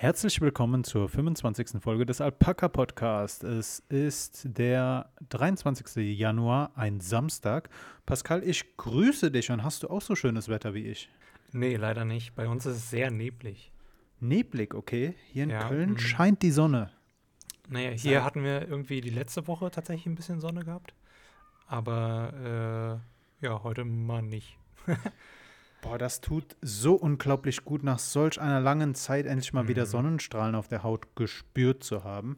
Herzlich willkommen zur 25. Folge des Alpaka Podcast. Es ist der 23. Januar, ein Samstag. Pascal, ich grüße dich und hast du auch so schönes Wetter wie ich? Nee, leider nicht. Bei uns ist es sehr neblig. Neblig, okay. Hier in Ja, Köln mhm. scheint die Sonne. Naja, hier hatten wir irgendwie die letzte Woche tatsächlich ein bisschen Sonne gehabt. Aber äh, ja, heute mal nicht. Boah, das tut so unglaublich gut, nach solch einer langen Zeit endlich mal wieder Mhm. Sonnenstrahlen auf der Haut gespürt zu haben.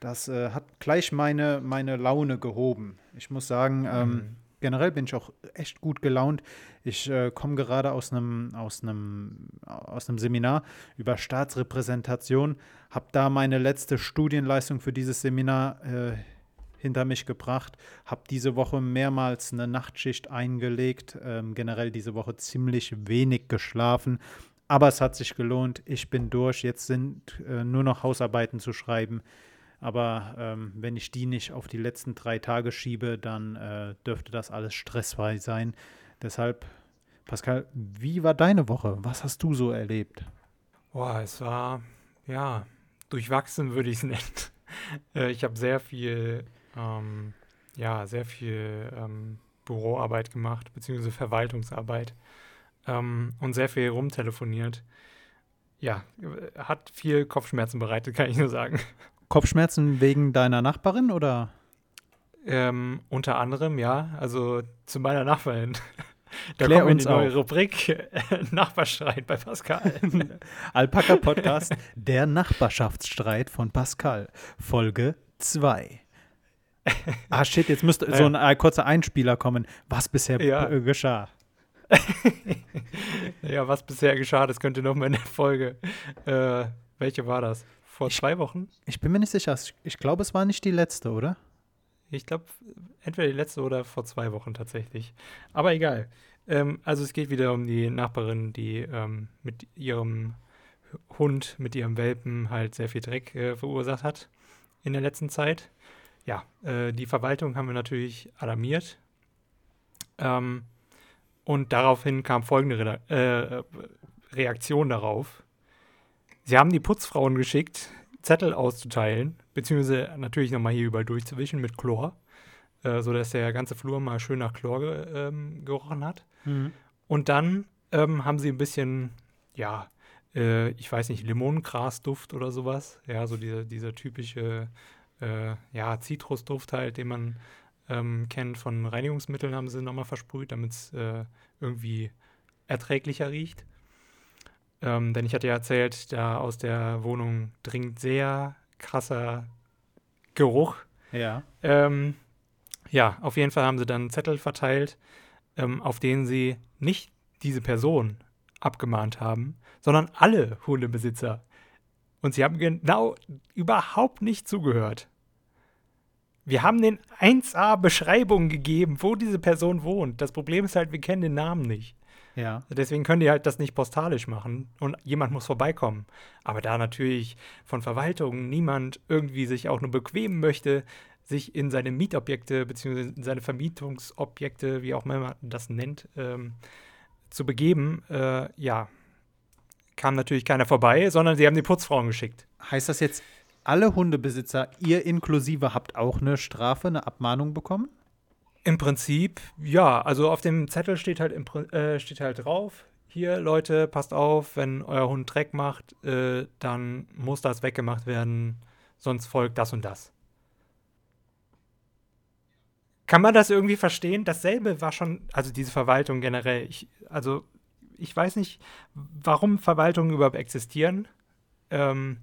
Das äh, hat gleich meine, meine Laune gehoben. Ich muss sagen, ähm, Mhm. generell bin ich auch echt gut gelaunt. Ich äh, komme gerade aus einem aus einem aus einem Seminar über Staatsrepräsentation, habe da meine letzte Studienleistung für dieses Seminar äh, hinter mich gebracht, habe diese Woche mehrmals eine Nachtschicht eingelegt, ähm, generell diese Woche ziemlich wenig geschlafen, aber es hat sich gelohnt. Ich bin durch. Jetzt sind äh, nur noch Hausarbeiten zu schreiben. Aber ähm, wenn ich die nicht auf die letzten drei Tage schiebe, dann äh, dürfte das alles stressfrei sein. Deshalb, Pascal, wie war deine Woche? Was hast du so erlebt? Boah, es war, ja, durchwachsen würde ich es nennen. äh, ich habe sehr viel, ähm, ja, sehr viel ähm, Büroarbeit gemacht, beziehungsweise Verwaltungsarbeit ähm, und sehr viel rumtelefoniert. Ja, hat viel Kopfschmerzen bereitet, kann ich nur sagen. Kopfschmerzen wegen deiner Nachbarin oder? Ähm, unter anderem, ja, also zu meiner Nachbarin. Da Klär in uns die neue auf. Rubrik Nachbarstreit bei Pascal. Alpaka Podcast, der Nachbarschaftsstreit von Pascal, Folge 2. Ah, shit, jetzt müsste so ein äh, kurzer Einspieler kommen. Was bisher Ja. äh, geschah. ja, was bisher geschah, das könnte noch mal in der Folge. Äh, welche war das? Vor Ich- zwei Wochen? Ich bin mir nicht sicher. Ich glaube, es war nicht die letzte, oder? Ich glaube, entweder die letzte oder vor zwei Wochen tatsächlich. Aber egal. Ähm, also es geht wieder um die Nachbarin, die ähm, mit ihrem Hund, mit ihrem Welpen halt sehr viel Dreck äh, verursacht hat in der letzten Zeit. Ja, äh, die Verwaltung haben wir natürlich alarmiert. Ähm, und daraufhin kam folgende Reda äh, Reaktion darauf. Sie haben die Putzfrauen geschickt, Zettel auszuteilen, beziehungsweise natürlich nochmal hier überall durchzuwischen mit Chlor, äh, sodass der ganze Flur mal schön nach Chlor ge ähm, gerochen hat. Und dann ähm, haben sie ein bisschen, ja, äh, ich weiß nicht, Limonengrasduft oder sowas. Ja, so dieser, dieser typische, äh, ja, Zitrusduft halt, den man ähm, kennt von Reinigungsmitteln, haben sie nochmal versprüht, damit es äh, irgendwie erträglicher riecht. Ähm, denn ich hatte ja erzählt, da aus der Wohnung dringt sehr krasser Geruch. Ja. Ähm, ja, auf jeden Fall haben sie dann Zettel verteilt, ähm, auf denen sie nicht diese Person abgemahnt haben, sondern alle Hundebesitzer. Und sie haben genau überhaupt nicht zugehört. Wir haben den 1a Beschreibungen gegeben, wo diese Person wohnt. Das Problem ist halt, wir kennen den Namen nicht. Ja. Deswegen können die halt das nicht postalisch machen und jemand muss vorbeikommen. Aber da natürlich von Verwaltung niemand irgendwie sich auch nur bequemen möchte, sich in seine Mietobjekte bzw. in seine Vermietungsobjekte, wie auch immer man das nennt, ähm, zu begeben, äh, ja, kam natürlich keiner vorbei, sondern sie haben die Putzfrauen geschickt. Heißt das jetzt, alle Hundebesitzer, ihr inklusive, habt auch eine Strafe, eine Abmahnung bekommen? Im Prinzip, ja, also auf dem Zettel steht halt, äh, steht halt drauf, hier Leute, passt auf, wenn euer Hund Dreck macht, äh, dann muss das weggemacht werden, sonst folgt das und das. Kann man das irgendwie verstehen? Dasselbe war schon, also diese Verwaltung generell, ich, also ich weiß nicht, warum Verwaltungen überhaupt existieren. Ähm,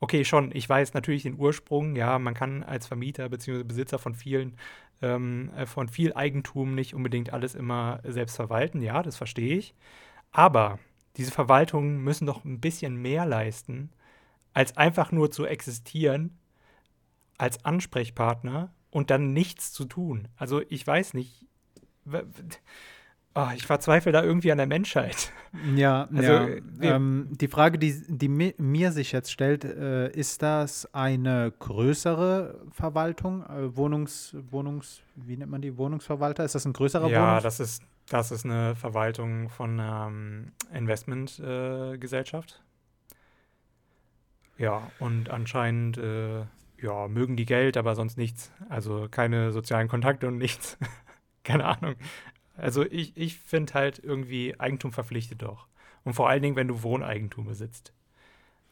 okay, schon, ich weiß natürlich den Ursprung, ja, man kann als Vermieter bzw. Besitzer von vielen ähm, äh, von viel Eigentum nicht unbedingt alles immer selbst verwalten. Ja, das verstehe ich. Aber diese Verwaltungen müssen doch ein bisschen mehr leisten, als einfach nur zu existieren als Ansprechpartner und dann nichts zu tun. Also ich weiß nicht. Ah, ich verzweifle da irgendwie an der Menschheit. Ja, Also, ja. äh, Ähm, die Frage, die, die mi mir sich jetzt stellt, äh, ist das eine größere Verwaltung, äh, Wohnungs, Wohnungs, wie nennt man die, Wohnungsverwalter? Ist das ein größerer ja, Wohnungs das ist, das ist eine Verwaltung von einer ähm, Investmentgesellschaft. Ja, und anscheinend äh, ja, mögen die Geld, aber sonst nichts. Also keine sozialen Kontakte und nichts. keine Ahnung. Also ich, ich finde halt irgendwie Eigentum verpflichtet doch. Und vor allen Dingen, wenn du Wohneigentum besitzt.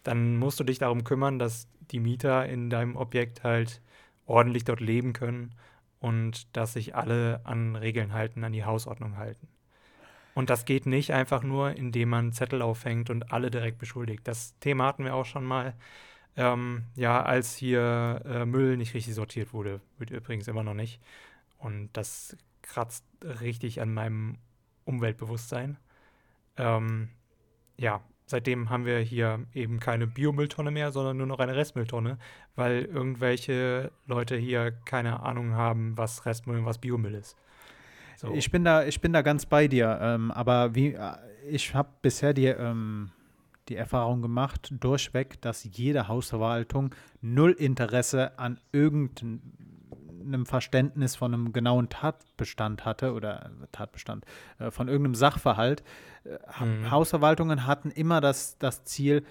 Dann musst du dich darum kümmern, dass die Mieter in deinem Objekt halt ordentlich dort leben können und dass sich alle an Regeln halten, an die Hausordnung halten. Und das geht nicht einfach nur, indem man Zettel aufhängt und alle direkt beschuldigt. Das Thema hatten wir auch schon mal. Ähm, ja, als hier äh, Müll nicht richtig sortiert wurde, wird übrigens immer noch nicht. Und das kratzt richtig an meinem Umweltbewusstsein. Ähm, ja, seitdem haben wir hier eben keine Biomülltonne mehr, sondern nur noch eine Restmülltonne, weil irgendwelche Leute hier keine Ahnung haben, was Restmüll und was Biomüll ist. So. Ich, bin da, ich bin da ganz bei dir, ähm, aber wie, äh, ich habe bisher die, ähm, die Erfahrung gemacht, durchweg, dass jede Hausverwaltung null Interesse an irgendeinem einem Verständnis von einem genauen Tatbestand hatte oder Tatbestand äh, von irgendeinem Sachverhalt. Äh, mhm. Hausverwaltungen hatten immer das, das Ziel,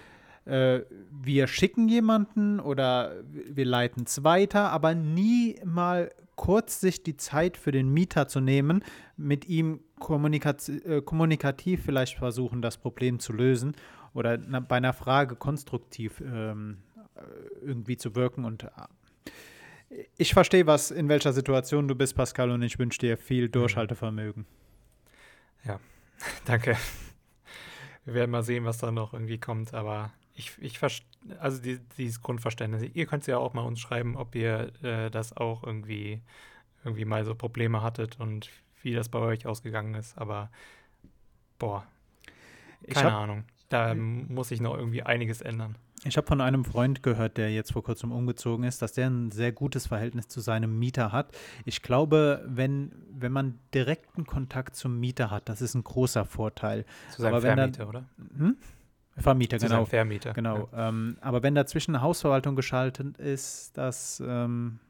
äh, wir schicken jemanden oder wir leiten es weiter, aber nie mal kurz sich die Zeit für den Mieter zu nehmen, mit ihm äh, kommunikativ vielleicht versuchen, das Problem zu lösen oder bei einer Frage konstruktiv ähm, äh, irgendwie zu wirken und ich verstehe, was in welcher Situation du bist, Pascal, und ich wünsche dir viel mhm. Durchhaltevermögen. Ja, danke. Wir werden mal sehen, was da noch irgendwie kommt, aber ich, ich also die, dieses Grundverständnis. Ihr könnt ja auch mal uns schreiben, ob ihr äh, das auch irgendwie, irgendwie mal so Probleme hattet und wie das bei euch ausgegangen ist, aber boah, keine hab, Ahnung. Da muss sich noch irgendwie einiges ändern. Ich habe von einem Freund gehört, der jetzt vor kurzem umgezogen ist, dass der ein sehr gutes Verhältnis zu seinem Mieter hat. Ich glaube, wenn, wenn man direkten Kontakt zum Mieter hat, das ist ein großer Vorteil. Zu seinem Vermieter, oder? Hm? Vermieter, zu genau. Vermieter. Genau. Ja. Ähm, aber wenn dazwischen eine Hausverwaltung geschaltet ist, das ähm,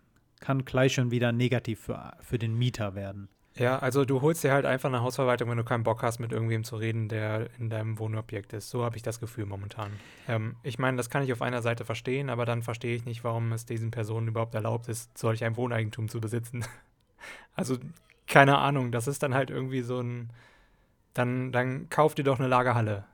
kann gleich schon wieder negativ für, für den Mieter werden. Ja, also du holst dir halt einfach eine Hausverwaltung, wenn du keinen Bock hast, mit irgendwem zu reden, der in deinem Wohnobjekt ist. So habe ich das Gefühl momentan. Ähm, ich meine, das kann ich auf einer Seite verstehen, aber dann verstehe ich nicht, warum es diesen Personen überhaupt erlaubt ist, solch ein Wohneigentum zu besitzen. also, keine Ahnung, das ist dann halt irgendwie so ein. Dann, dann kauf dir doch eine Lagerhalle.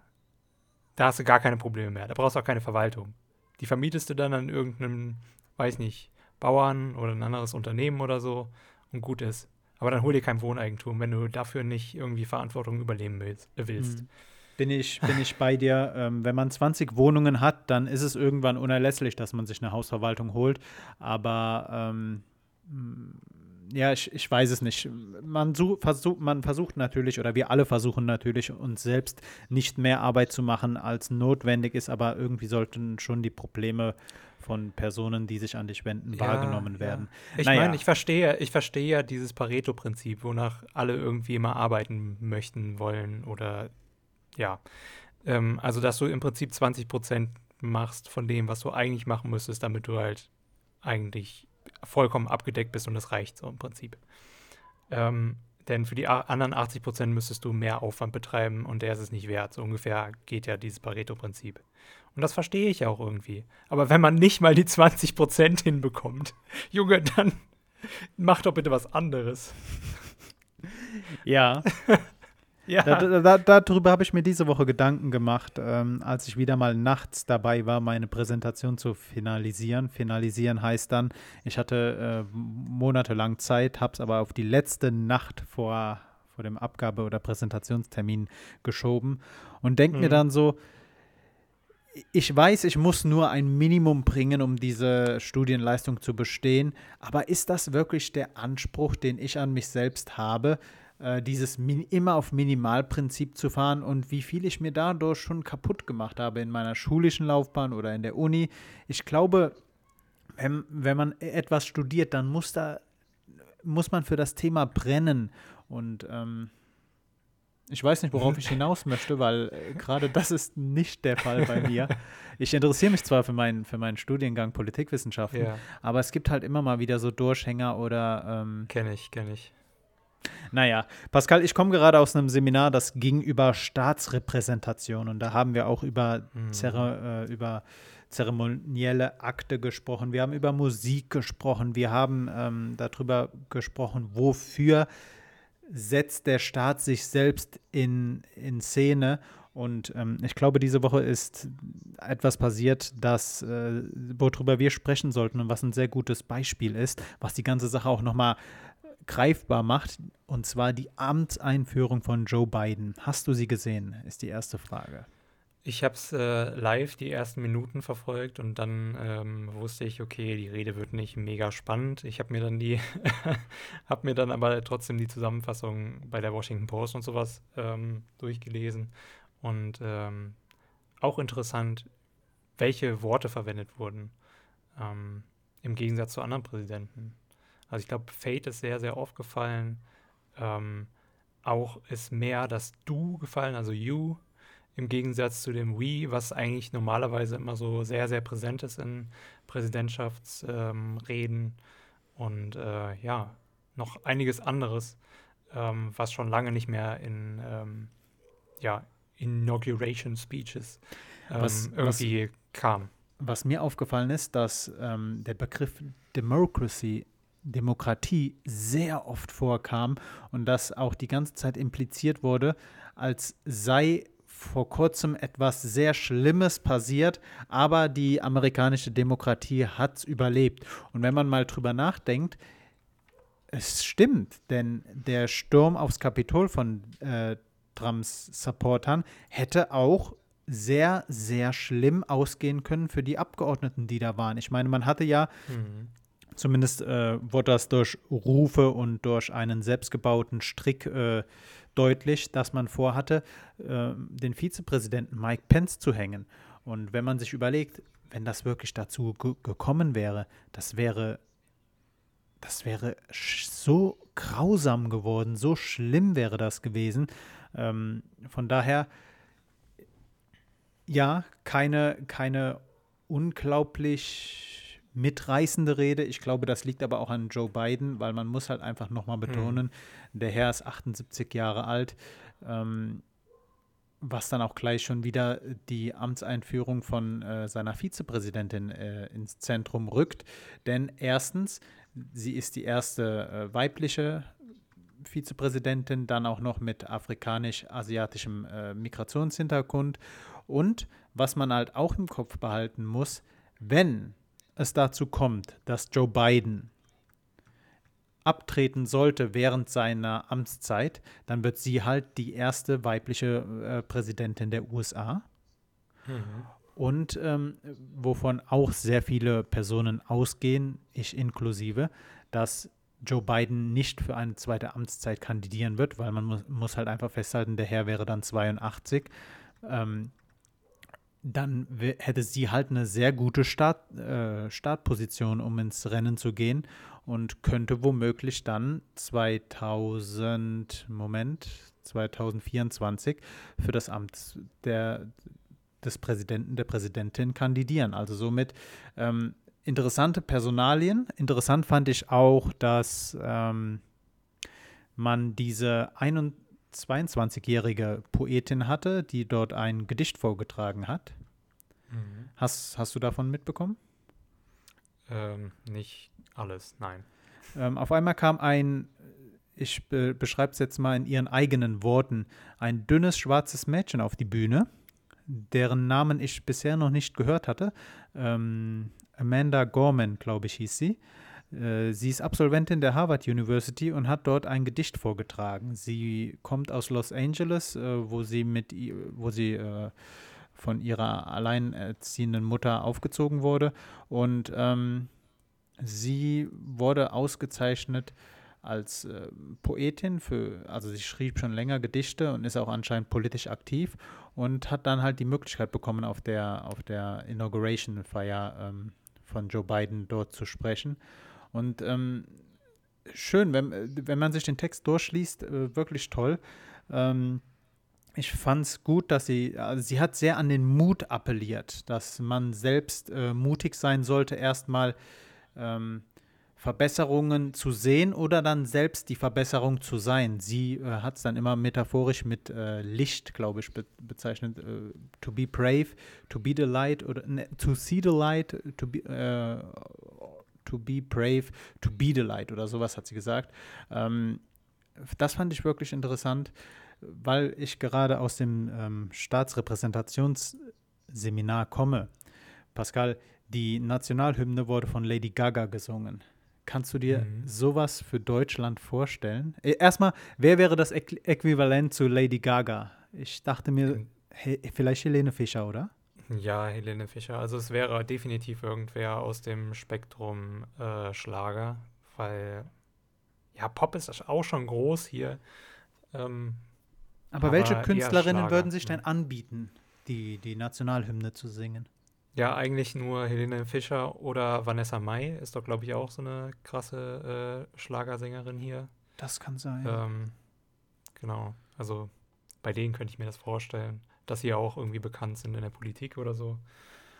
Da hast du gar keine Probleme mehr. Da brauchst du auch keine Verwaltung. Die vermietest du dann an irgendeinem, weiß nicht, Bauern oder ein anderes Unternehmen oder so und gut ist. Aber dann hol dir kein Wohneigentum, wenn du dafür nicht irgendwie Verantwortung übernehmen willst. Äh, mhm. Bin ich, bin ich bei dir. Ähm, wenn man 20 Wohnungen hat, dann ist es irgendwann unerlässlich, dass man sich eine Hausverwaltung holt. Aber ähm, ja, ich, ich weiß es nicht. Man, versuch, man versucht natürlich, oder wir alle versuchen natürlich, uns selbst nicht mehr Arbeit zu machen, als notwendig ist, aber irgendwie sollten schon die Probleme von Personen, die sich an dich wenden, ja, wahrgenommen werden. Ja. Ich naja. meine, ich verstehe, ich verstehe ja dieses Pareto-Prinzip, wonach alle irgendwie immer arbeiten möchten wollen oder ja. Ähm, also, dass du im Prinzip 20 Prozent machst von dem, was du eigentlich machen müsstest, damit du halt eigentlich vollkommen abgedeckt bist und das reicht so im Prinzip. Ähm, denn für die anderen 80 Prozent müsstest du mehr Aufwand betreiben und der ist es nicht wert. So ungefähr geht ja dieses Pareto-Prinzip. Und das verstehe ich auch irgendwie. Aber wenn man nicht mal die 20 Prozent hinbekommt, Junge, dann mach doch bitte was anderes. Ja. ja. Da, da, da, darüber habe ich mir diese Woche Gedanken gemacht, ähm, als ich wieder mal nachts dabei war, meine Präsentation zu finalisieren. Finalisieren heißt dann, ich hatte äh, monatelang Zeit, habe es aber auf die letzte Nacht vor, vor dem Abgabe- oder Präsentationstermin geschoben und denke mhm. mir dann so, ich weiß, ich muss nur ein Minimum bringen, um diese Studienleistung zu bestehen. Aber ist das wirklich der Anspruch, den ich an mich selbst habe, äh, dieses Min immer auf Minimalprinzip zu fahren und wie viel ich mir dadurch schon kaputt gemacht habe in meiner schulischen Laufbahn oder in der Uni? Ich glaube, wenn, wenn man etwas studiert, dann muss da muss man für das Thema brennen und ähm, ich weiß nicht, worauf ich hinaus möchte, weil äh, gerade das ist nicht der Fall bei mir. Ich interessiere mich zwar für meinen, für meinen Studiengang Politikwissenschaften, ja. aber es gibt halt immer mal wieder so Durchhänger oder. Ähm, kenne ich, kenne ich. Naja, Pascal, ich komme gerade aus einem Seminar, das ging über Staatsrepräsentation und da haben wir auch über, Mhm. Zere, äh, über zeremonielle Akte gesprochen, wir haben über Musik gesprochen, wir haben ähm, darüber gesprochen, wofür setzt der Staat sich selbst in, in Szene. Und ähm, ich glaube, diese Woche ist etwas passiert, das, äh, worüber wir sprechen sollten und was ein sehr gutes Beispiel ist, was die ganze Sache auch nochmal greifbar macht, und zwar die Amtseinführung von Joe Biden. Hast du sie gesehen, ist die erste Frage. Ich habe es äh, live die ersten Minuten verfolgt und dann ähm, wusste ich, okay, die Rede wird nicht mega spannend. Ich habe mir dann die, habe mir dann aber trotzdem die Zusammenfassung bei der Washington Post und sowas ähm, durchgelesen und ähm, auch interessant, welche Worte verwendet wurden ähm, im Gegensatz zu anderen Präsidenten. Also ich glaube, Fate ist sehr, sehr aufgefallen. Ähm, auch ist mehr das Du gefallen, also You im Gegensatz zu dem We, was eigentlich normalerweise immer so sehr, sehr präsent ist in Präsidentschaftsreden ähm, und äh, ja, noch einiges anderes, ähm, was schon lange nicht mehr in ähm, ja, Inauguration Speeches ähm, Was- irgendwie kam. Was mir aufgefallen ist, dass ähm, der Begriff Democracy, Demokratie, sehr oft vorkam und dass auch die ganze Zeit impliziert wurde, als sei vor kurzem etwas sehr Schlimmes passiert, aber die amerikanische Demokratie hat es überlebt. Und wenn man mal drüber nachdenkt, es stimmt, denn der Sturm aufs Kapitol von äh, Trumps Supportern hätte auch sehr, sehr schlimm ausgehen können für die Abgeordneten, die da waren. Ich meine, man hatte ja, Mhm. Zumindest äh, wurde das durch Rufe und durch einen selbstgebauten Strick äh, deutlich, dass man vorhatte, äh, den Vizepräsidenten Mike Pence zu hängen. Und wenn man sich überlegt, wenn das wirklich dazu ge gekommen wäre, das wäre, das wäre so grausam geworden, so schlimm wäre das gewesen. Ähm, von daher, ja, keine, keine unglaublich mitreißende Rede. Ich glaube, das liegt aber auch an Joe Biden, weil man muss halt einfach nochmal betonen, der Herr ist 78 Jahre alt, ähm, was dann auch gleich schon wieder die Amtseinführung von äh, seiner Vizepräsidentin äh, ins Zentrum rückt. Denn erstens, sie ist die erste äh, weibliche Vizepräsidentin, dann auch noch mit afrikanisch-asiatischem äh, Migrationshintergrund. Und was man halt auch im Kopf behalten muss, wenn es dazu kommt, dass Joe Biden abtreten sollte während seiner Amtszeit, dann wird sie halt die erste weibliche äh, Präsidentin der USA. Mhm. Und ähm, wovon auch sehr viele Personen ausgehen, ich inklusive, dass Joe Biden nicht für eine zweite Amtszeit kandidieren wird, weil man muss, muss halt einfach festhalten, der Herr wäre dann 82. Ähm, dann hätte sie halt eine sehr gute Start, äh, Startposition, um ins Rennen zu gehen und könnte womöglich dann 2000, Moment, 2024 für das Amt der, des Präsidenten, der Präsidentin kandidieren. Also somit ähm, interessante Personalien. Interessant fand ich auch, dass ähm, man diese 21 22-jährige Poetin hatte, die dort ein Gedicht vorgetragen hat. Mhm. Hast, hast du davon mitbekommen? Ähm, nicht alles, nein. Ähm, auf einmal kam ein, ich be beschreibe es jetzt mal in ihren eigenen Worten, ein dünnes schwarzes Mädchen auf die Bühne, deren Namen ich bisher noch nicht gehört hatte. Ähm, Amanda Gorman, glaube ich, hieß sie. Äh, sie ist Absolventin der Harvard University und hat dort ein Gedicht vorgetragen. Sie kommt aus Los Angeles, äh, wo sie mit, wo sie äh, von ihrer alleinerziehenden Mutter aufgezogen wurde und ähm, Sie wurde ausgezeichnet als äh, Poetin für, also sie schrieb schon länger Gedichte und ist auch anscheinend politisch aktiv und hat dann halt die Möglichkeit bekommen, auf der, auf der Inauguration-Feier ähm, von Joe Biden dort zu sprechen. Und ähm, schön, wenn, wenn man sich den Text durchliest, äh, wirklich toll. Ähm, ich fand es gut, dass sie, also sie hat sehr an den Mut appelliert, dass man selbst äh, mutig sein sollte, erstmal ähm, Verbesserungen zu sehen oder dann selbst die Verbesserung zu sein. Sie äh, hat es dann immer metaphorisch mit äh, Licht, glaube ich, be bezeichnet. Äh, to be brave, to be the light oder ne, to see the light, to be, äh, to be brave, to be the light oder sowas hat sie gesagt. Ähm, das fand ich wirklich interessant, weil ich gerade aus dem ähm, Staatsrepräsentationsseminar komme. Pascal, die Nationalhymne wurde von Lady Gaga gesungen. Kannst du dir mhm. sowas für Deutschland vorstellen? Äh, erstmal, wer wäre das Äquivalent zu Lady Gaga? Ich dachte mir, he vielleicht Helene Fischer, oder? Ja, Helene Fischer. Also es wäre definitiv irgendwer aus dem Spektrum äh, Schlager, weil ja, Pop ist auch schon groß hier. Ähm, aber, aber, welche Künstlerinnen würden sich denn anbieten, die, die Nationalhymne zu singen? Ja, eigentlich nur Helene Fischer oder Vanessa Mai ist doch, glaube ich, auch so eine krasse äh, Schlagersängerin hier. Das kann sein. Ähm, genau. Also bei denen könnte ich mir das vorstellen, dass sie auch irgendwie bekannt sind in der Politik oder so.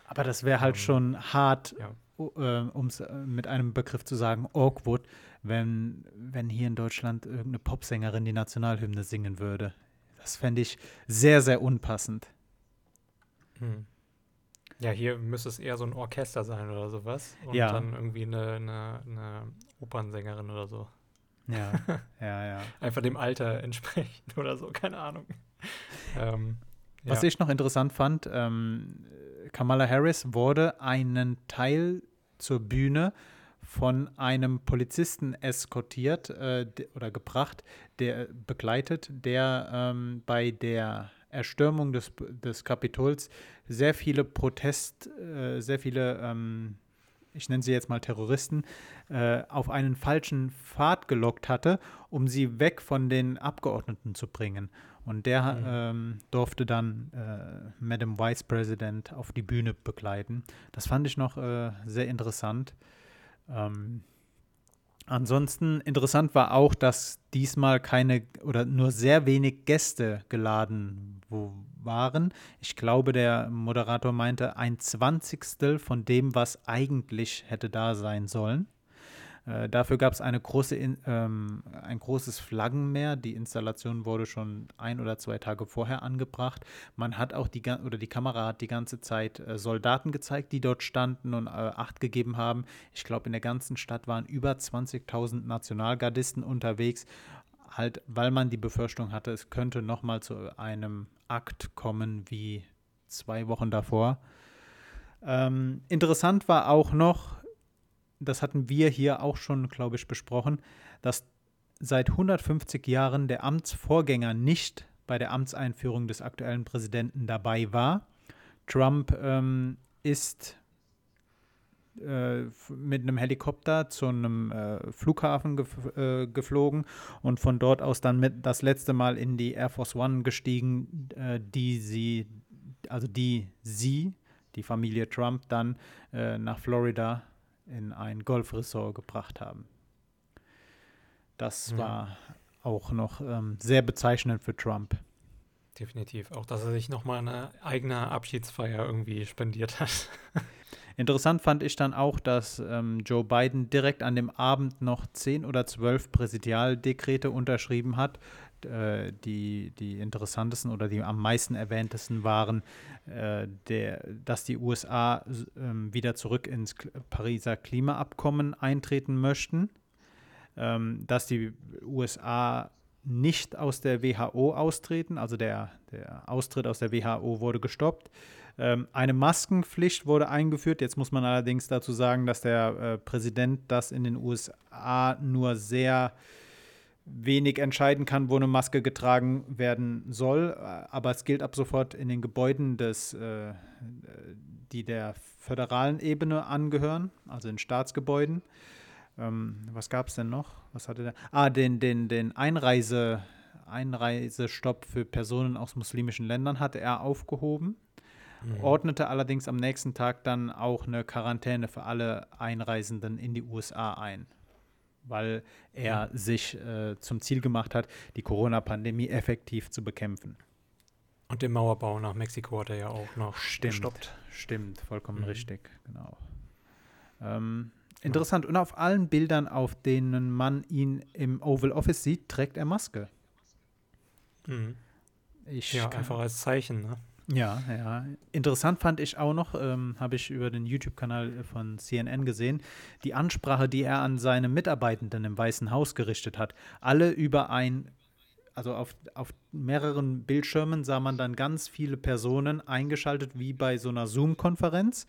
Aber das wäre halt ähm, schon hart, ja. äh, um es äh, mit einem Begriff zu sagen, awkward, wenn, wenn hier in Deutschland irgendeine Popsängerin die Nationalhymne singen würde. Das fände ich sehr, sehr unpassend. Hm. Ja, hier müsste es eher so ein Orchester sein oder sowas. Und ja. dann irgendwie eine, eine, eine Opernsängerin oder so. Ja, ja, ja. Einfach dem Alter entsprechend oder so, keine Ahnung. ähm, Was ich noch interessant fand, ähm, Kamala Harris wurde einen Teil zur Bühne von einem Polizisten eskortiert äh, oder gebracht, der begleitet, der ähm, bei der Erstürmung des, des Kapitols sehr viele Protest, äh, sehr viele, ähm, ich nenne sie jetzt mal Terroristen, äh, auf einen falschen Pfad gelockt hatte, um sie weg von den Abgeordneten zu bringen. Und der mhm. ähm, durfte dann äh, Madam Vice President auf die Bühne begleiten. Das fand ich noch äh, sehr interessant. Ähm, Ansonsten interessant war auch, dass diesmal keine oder nur sehr wenig Gäste geladen waren. Ich glaube, der Moderator meinte ein Zwanzigstel von dem, was eigentlich hätte da sein sollen. Äh, dafür gab es eine große, ähm, ein großes Flaggenmeer. Die Installation wurde schon ein oder zwei Tage vorher angebracht. Man hat auch die oder die Kamera hat die ganze Zeit äh, Soldaten gezeigt, die dort standen und äh, Acht gegeben haben. Ich glaube, in der ganzen Stadt waren über 20.000 Nationalgardisten unterwegs. Halt, weil man die Befürchtung hatte, es könnte nochmal zu einem Akt kommen wie zwei Wochen davor. Ähm, interessant war auch noch, das hatten wir hier auch schon, glaube ich, besprochen, dass seit 150 Jahren der Amtsvorgänger nicht bei der Amtseinführung des aktuellen Präsidenten dabei war. Trump ähm, ist äh, mit einem Helikopter zu einem äh, Flughafen gef äh, geflogen und von dort aus dann mit das letzte Mal in die Air Force One gestiegen, äh, die sie, also die sie, die Familie Trump, dann äh, nach Florida in ein Golfresort gebracht haben. Das ja. war auch noch ähm, sehr bezeichnend für Trump. Definitiv. Auch, dass er sich nochmal eine eigene Abschiedsfeier irgendwie spendiert hat. Interessant fand ich dann auch, dass ähm, Joe Biden direkt an dem Abend noch zehn oder zwölf Präsidialdekrete unterschrieben hat, äh, die, die interessantesten oder die am meisten erwähntesten waren, äh, der, dass die USA äh, wieder zurück ins Pariser Klimaabkommen eintreten möchten, ähm, dass die USA nicht aus der WHO austreten, also der, der Austritt aus der WHO wurde gestoppt. Ähm, eine Maskenpflicht wurde eingeführt. Jetzt muss man allerdings dazu sagen, dass der äh, Präsident das in den USA nur sehr wenig entscheiden kann, wo eine Maske getragen werden soll. Aber es gilt ab sofort in den Gebäuden, des, äh, die der föderalen Ebene angehören, also in Staatsgebäuden. Ähm, was gab es denn noch? Was hatte der? Ah, den, den, den Einreise, Einreisestopp für Personen aus muslimischen Ländern hatte er aufgehoben. Mhm. Ordnete allerdings am nächsten Tag dann auch eine Quarantäne für alle Einreisenden in die USA ein weil er sich äh, zum Ziel gemacht hat, die Corona-Pandemie effektiv zu bekämpfen. Und den Mauerbau nach Mexiko hat er ja auch noch stimmt, gestoppt. Stimmt, vollkommen mhm. richtig, genau. Ähm, interessant. Und auf allen Bildern, auf denen man ihn im Oval Office sieht, trägt er Maske. Mhm. Ich Ja, einfach als Zeichen, ne? Ja, ja. Interessant fand ich auch noch, ähm, habe ich über den YouTube-Kanal von CNN gesehen, die Ansprache, die er an seine Mitarbeitenden im Weißen Haus gerichtet hat. Alle über ein, also auf, auf mehreren Bildschirmen sah man dann ganz viele Personen eingeschaltet, wie bei so einer Zoom-Konferenz.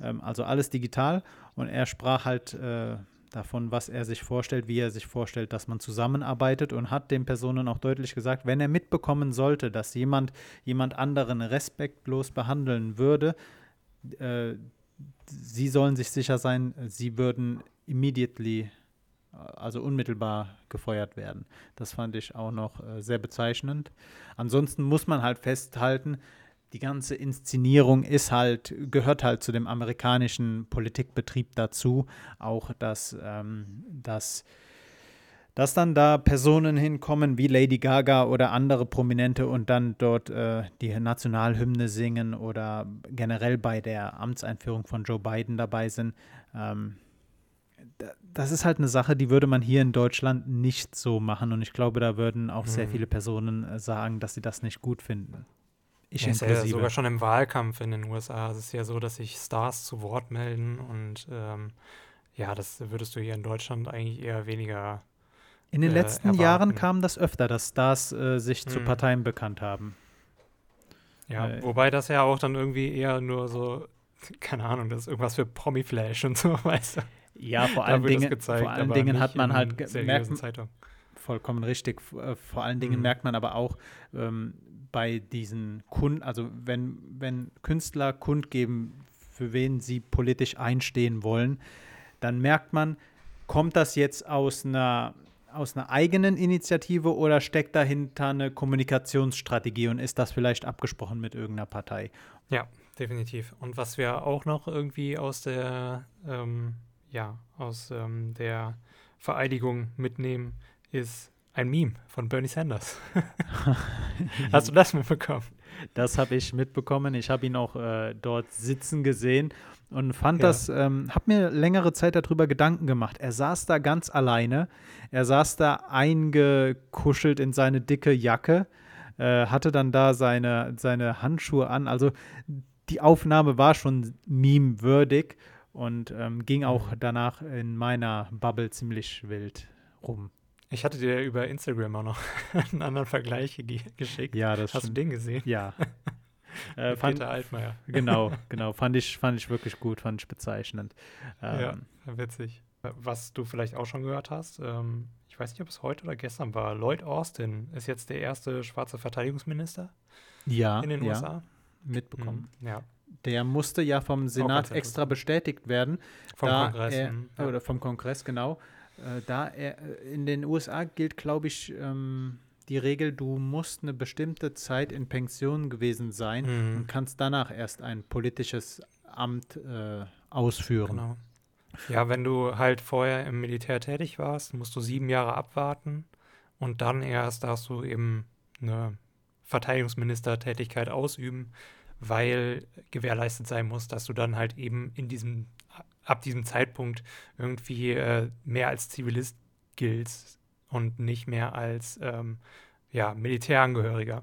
Ähm, also alles digital. Und er sprach halt äh, davon, was er sich vorstellt, wie er sich vorstellt, dass man zusammenarbeitet und hat den Personen auch deutlich gesagt, wenn er mitbekommen sollte, dass jemand jemand anderen respektlos behandeln würde, äh, sie sollen sich sicher sein, sie würden immediately, also unmittelbar gefeuert werden. Das fand ich auch noch äh, sehr bezeichnend. Ansonsten muss man halt festhalten, die ganze Inszenierung ist halt, gehört halt zu dem amerikanischen Politikbetrieb dazu. Auch dass, ähm, dass, dass dann da Personen hinkommen wie Lady Gaga oder andere Prominente und dann dort äh, die Nationalhymne singen oder generell bei der Amtseinführung von Joe Biden dabei sind. Ähm, da- das ist halt eine Sache, die würde man hier in Deutschland nicht so machen. Und ich glaube, da würden auch sehr Mhm. viele Personen äh, sagen, dass sie das nicht gut finden. Ich Ja, ist ja inklusive. sogar schon im Wahlkampf in den USA. Es ist ja so, dass sich Stars zu Wort melden und ähm, ja, das würdest du hier in Deutschland eigentlich eher weniger. In den äh, letzten erwarten. Jahren kam das öfter, dass Stars äh, sich zu Mhm. Parteien bekannt haben. Ja, Äh, wobei das ja auch dann irgendwie eher nur so, keine Ahnung, das ist irgendwas für Promi-Flash und so, weißt du. Ja, vor allen Dingen, gezeigt, vor allen Dingen hat man halt ge- merkt, seriösen Zeitungen. vollkommen richtig. äh, Vor allen Dingen Mhm. merkt man aber auch ähm, bei diesen Kunden, also wenn, wenn Künstler kundgeben, für wen sie politisch einstehen wollen, dann merkt man, kommt das jetzt aus einer aus einer eigenen Initiative oder steckt dahinter eine Kommunikationsstrategie und ist das vielleicht abgesprochen mit irgendeiner Partei? Definitiv. Und was wir auch noch irgendwie aus der, ähm, ja, aus ähm, der Vereidigung mitnehmen, ist ein Meme von Bernie Sanders. Hast du das mitbekommen? Das habe ich mitbekommen. Ich habe ihn auch äh, dort sitzen gesehen und fand Ja. das, ähm, habe mir längere Zeit darüber Gedanken gemacht. Er saß da ganz alleine. Er saß da eingekuschelt in seine dicke Jacke, äh, hatte dann da seine, seine Handschuhe an. Also die Aufnahme war schon meme-würdig und ähm, ging auch Mhm. danach in meiner Bubble ziemlich wild rum. Ich hatte dir über Instagram auch noch einen anderen Vergleich ge geschickt. Ja, das Hast du stimmt. den gesehen? Ja. äh, fand, Peter Altmaier. Genau, genau. Fand ich, fand ich wirklich gut, fand ich bezeichnend. Ja, Ähm, witzig. Was du vielleicht auch schon gehört hast, ähm, ich weiß nicht, ob es heute oder gestern war, Lloyd Austin ist jetzt der erste schwarze Verteidigungsminister ja, in den ja, USA. mitbekommen. Mhm, Ja, Der musste ja vom Senat extra bestätigt werden. vom Kongress. Er, mhm, ja. Oder vom Kongress, genau. Äh, da er, äh, in den USA gilt, glaube ich, ähm, die Regel, du musst eine bestimmte Zeit in Pension gewesen sein Mhm, und kannst danach erst ein politisches Amt äh, ausführen. genau. Ja, wenn du halt vorher im Militär tätig warst, musst du sieben Jahre abwarten und dann erst darfst du eben eine Verteidigungsministertätigkeit ausüben, weil gewährleistet sein muss, dass du dann halt eben in diesem, ab diesem Zeitpunkt irgendwie äh, mehr als Zivilist giltst und nicht mehr als ähm, ja, Militärangehöriger.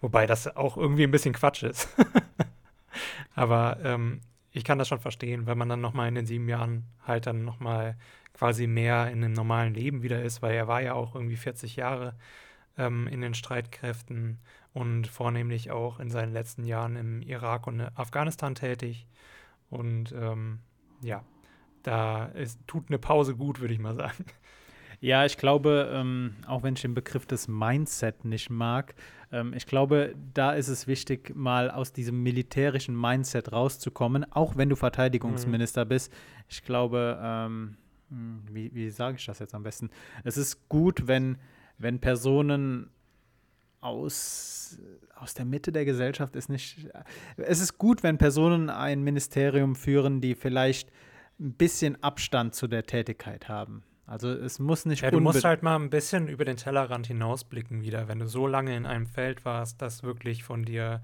Wobei das auch irgendwie ein bisschen Quatsch ist. Aber ähm, ich kann das schon verstehen, wenn man dann nochmal in den sieben Jahren halt dann nochmal quasi mehr in einem normalen Leben wieder ist, weil er war ja auch irgendwie 40 Jahre ähm, in den Streitkräften und vornehmlich auch in seinen letzten Jahren im Irak und Afghanistan tätig. Und ähm, ja, da ist, tut eine Pause gut, würde ich mal sagen. Ja, ich glaube, ähm, auch wenn ich den Begriff des Mindset nicht mag, ähm, ich glaube, da ist es wichtig, mal aus diesem militärischen Mindset rauszukommen, auch wenn du Verteidigungsminister bist. Ich glaube, ähm, hm, wie, wie sage ich das jetzt am besten? Es ist gut, wenn, wenn Personen aus, aus der Mitte der Gesellschaft ist nicht. Es ist gut, wenn Personen ein Ministerium führen, die vielleicht ein bisschen Abstand zu der Tätigkeit haben. Also es muss nicht Ja, du musst halt mal ein bisschen über den Tellerrand hinausblicken wieder, wenn du so lange in einem Feld warst, das wirklich von dir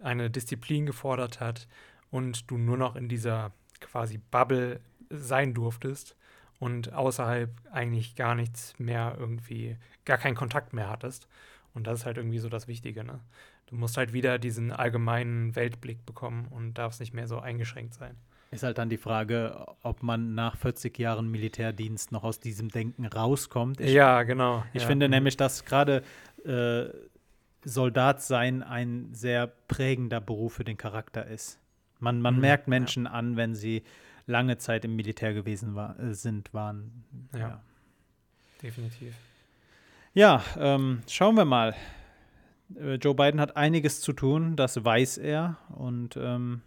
eine Disziplin gefordert hat und du nur noch in dieser quasi Bubble sein durftest und außerhalb eigentlich gar nichts mehr irgendwie, gar keinen Kontakt mehr hattest. Und das ist halt irgendwie so das Wichtige, ne? Du musst halt wieder diesen allgemeinen Weltblick bekommen und darfst nicht mehr so eingeschränkt sein. Ist halt dann die Frage, ob man nach 40 Jahren Militärdienst noch aus diesem Denken rauskommt. Ich, ja, genau. Ich ja. finde nämlich, dass gerade äh, Soldat sein ein sehr prägender Beruf für den Charakter ist. Man, man mhm, merkt Menschen ja. an, wenn sie lange Zeit im Militär gewesen war, äh, sind, waren. Ja, ja. definitiv. Ja, ähm, schauen wir mal. Äh, Joe Biden hat einiges zu tun, das weiß er. Und ähm,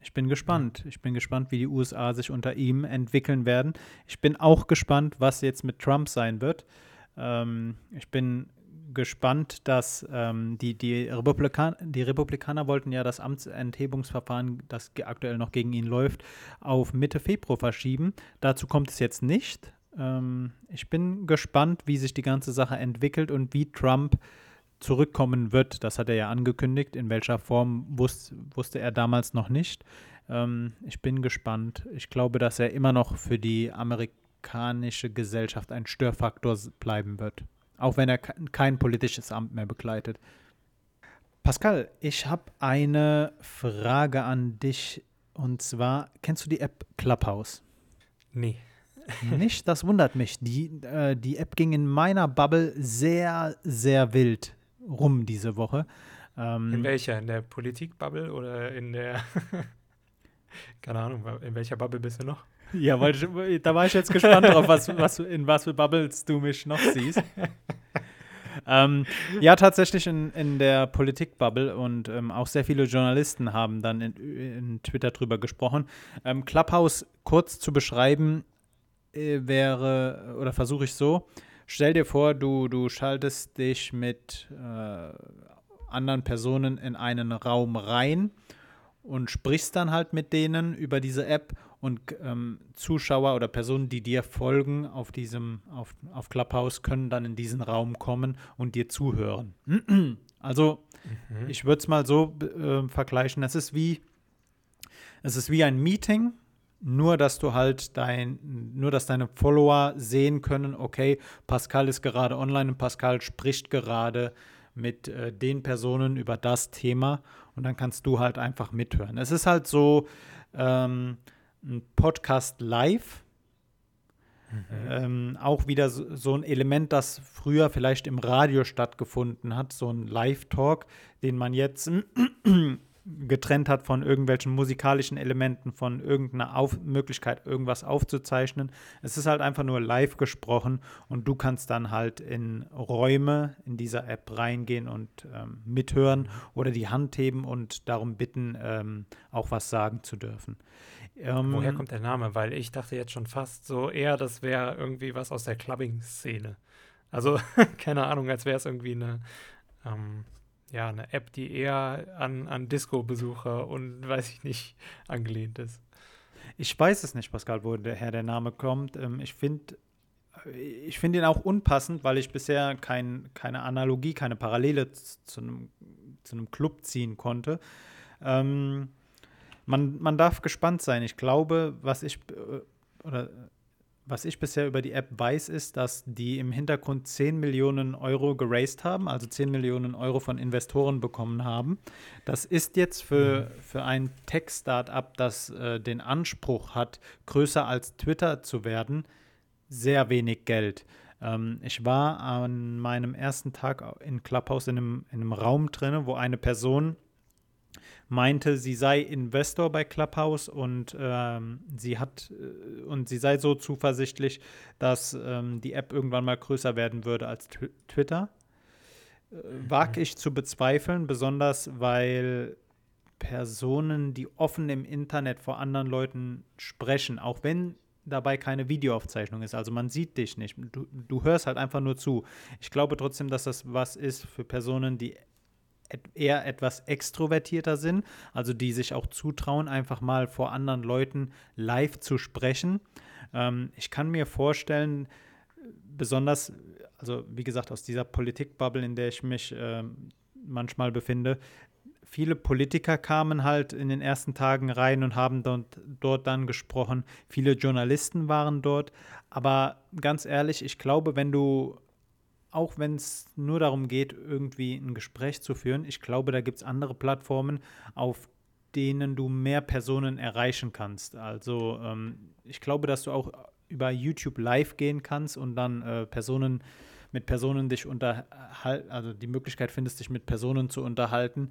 ich bin gespannt. Ich bin gespannt, wie die USA sich unter ihm entwickeln werden. Ich bin auch gespannt, was jetzt mit Trump sein wird. Ähm, ich bin gespannt, dass ähm, die, die, Republikan die Republikaner wollten ja das Amtsenthebungsverfahren, das aktuell noch gegen ihn läuft, auf Mitte Februar verschieben. Dazu kommt es jetzt nicht. Ähm, ich bin gespannt, wie sich die ganze Sache entwickelt und wie Trump zurückkommen wird. Das hat er ja angekündigt. In welcher Form wus wusste er damals noch nicht. Ähm, ich bin gespannt. Ich glaube, dass er immer noch für die amerikanische Gesellschaft ein Störfaktor bleiben wird. Auch wenn er kein politisches Amt mehr begleitet. Pascal, ich habe eine Frage an dich. Und zwar, kennst du die App Clubhouse? Nee. Nicht? Das wundert mich. Die, äh, die App ging in meiner Bubble sehr, sehr wild rum diese Woche. Ähm, in welcher? In der Politik-Bubble oder in der. Keine Ahnung, in welcher Bubble bist du noch? Ja, weil ich, da war ich jetzt gespannt drauf, was, was, in was für Bubbles du mich noch siehst. ähm, ja, tatsächlich in, in der Politik-Bubble und ähm, auch sehr viele Journalisten haben dann in, in Twitter drüber gesprochen. Ähm, Clubhouse kurz zu beschreiben wäre, oder versuche ich so, stell dir vor, du, du schaltest dich mit äh, anderen Personen in einen Raum rein und sprichst dann halt mit denen über diese App und ähm, Zuschauer oder Personen, die dir folgen auf diesem, auf, auf Clubhouse, können dann in diesen Raum kommen und dir zuhören. Also, mhm. ich würde es mal so äh, vergleichen. Es ist wie, es ist wie ein Meeting, nur dass du halt dein, nur dass deine Follower sehen können, okay, Pascal ist gerade online und Pascal spricht gerade mit äh, den Personen über das Thema und dann kannst du halt einfach mithören. Es ist halt so ähm, ein Podcast live. Mhm. Ähm, auch wieder so, so, ein Element, das früher vielleicht im Radio stattgefunden hat, so ein Live-Talk, den man jetzt getrennt hat von irgendwelchen musikalischen Elementen, von irgendeiner Auf Möglichkeit, irgendwas aufzuzeichnen. Es ist halt einfach nur live gesprochen und du kannst dann halt in Räume in dieser App reingehen und ähm, mithören oder die Hand heben und darum bitten, ähm, auch was sagen zu dürfen. Ähm, Woher kommt der Name? Weil ich dachte jetzt schon fast so eher, das wäre irgendwie was aus der Clubbing-Szene. Also, keine Ahnung, als wäre es irgendwie eine ähm, ja, eine App, die eher an, an Disco-Besucher und weiß ich nicht angelehnt ist. Ich weiß es nicht, Pascal, woher der Name kommt. Ähm, ich finde ich finde ihn auch unpassend, weil ich bisher kein, keine Analogie, keine Parallele zu einem, zu einem Club ziehen konnte. Ähm, man, man darf gespannt sein. Ich glaube, was ich äh, oder was ich bisher über die App weiß, ist, dass die im Hintergrund 10 Millionen Euro geraced haben, also 10 Millionen Euro von Investoren bekommen haben. Das ist jetzt für, mhm. für ein Tech-Startup, das äh, den Anspruch hat, größer als Twitter zu werden, sehr wenig Geld. Ähm, ich war an meinem ersten Tag in Clubhouse in einem, in einem Raum drin, wo eine Person meinte, sie sei Investor bei Clubhouse und ähm, sie hat äh, und sie sei so zuversichtlich, dass ähm, die App irgendwann mal größer werden würde als Tw Twitter. Äh, wag ich zu bezweifeln, besonders weil Personen, die offen im Internet vor anderen Leuten sprechen, auch wenn dabei keine Videoaufzeichnung ist. Also man sieht dich nicht. Du, du hörst halt einfach nur zu. Ich glaube trotzdem, dass das was ist für Personen, die eher etwas extrovertierter sind, also die sich auch zutrauen, einfach mal vor anderen Leuten live zu sprechen. Ähm, ich kann mir vorstellen, besonders, also wie gesagt, aus dieser Politikbubble, in der ich mich äh, manchmal befinde, viele Politiker kamen halt in den ersten Tagen rein und haben dort, dort dann gesprochen. Viele Journalisten waren dort. Aber ganz ehrlich, ich glaube, wenn du, auch wenn es nur darum geht, irgendwie ein Gespräch zu führen, ich glaube, da gibt es andere Plattformen, auf denen du mehr Personen erreichen kannst. Also ähm, ich glaube, dass du auch über YouTube live gehen kannst und dann äh, Personen mit Personen dich unterhalten, also die Möglichkeit findest, dich mit Personen zu unterhalten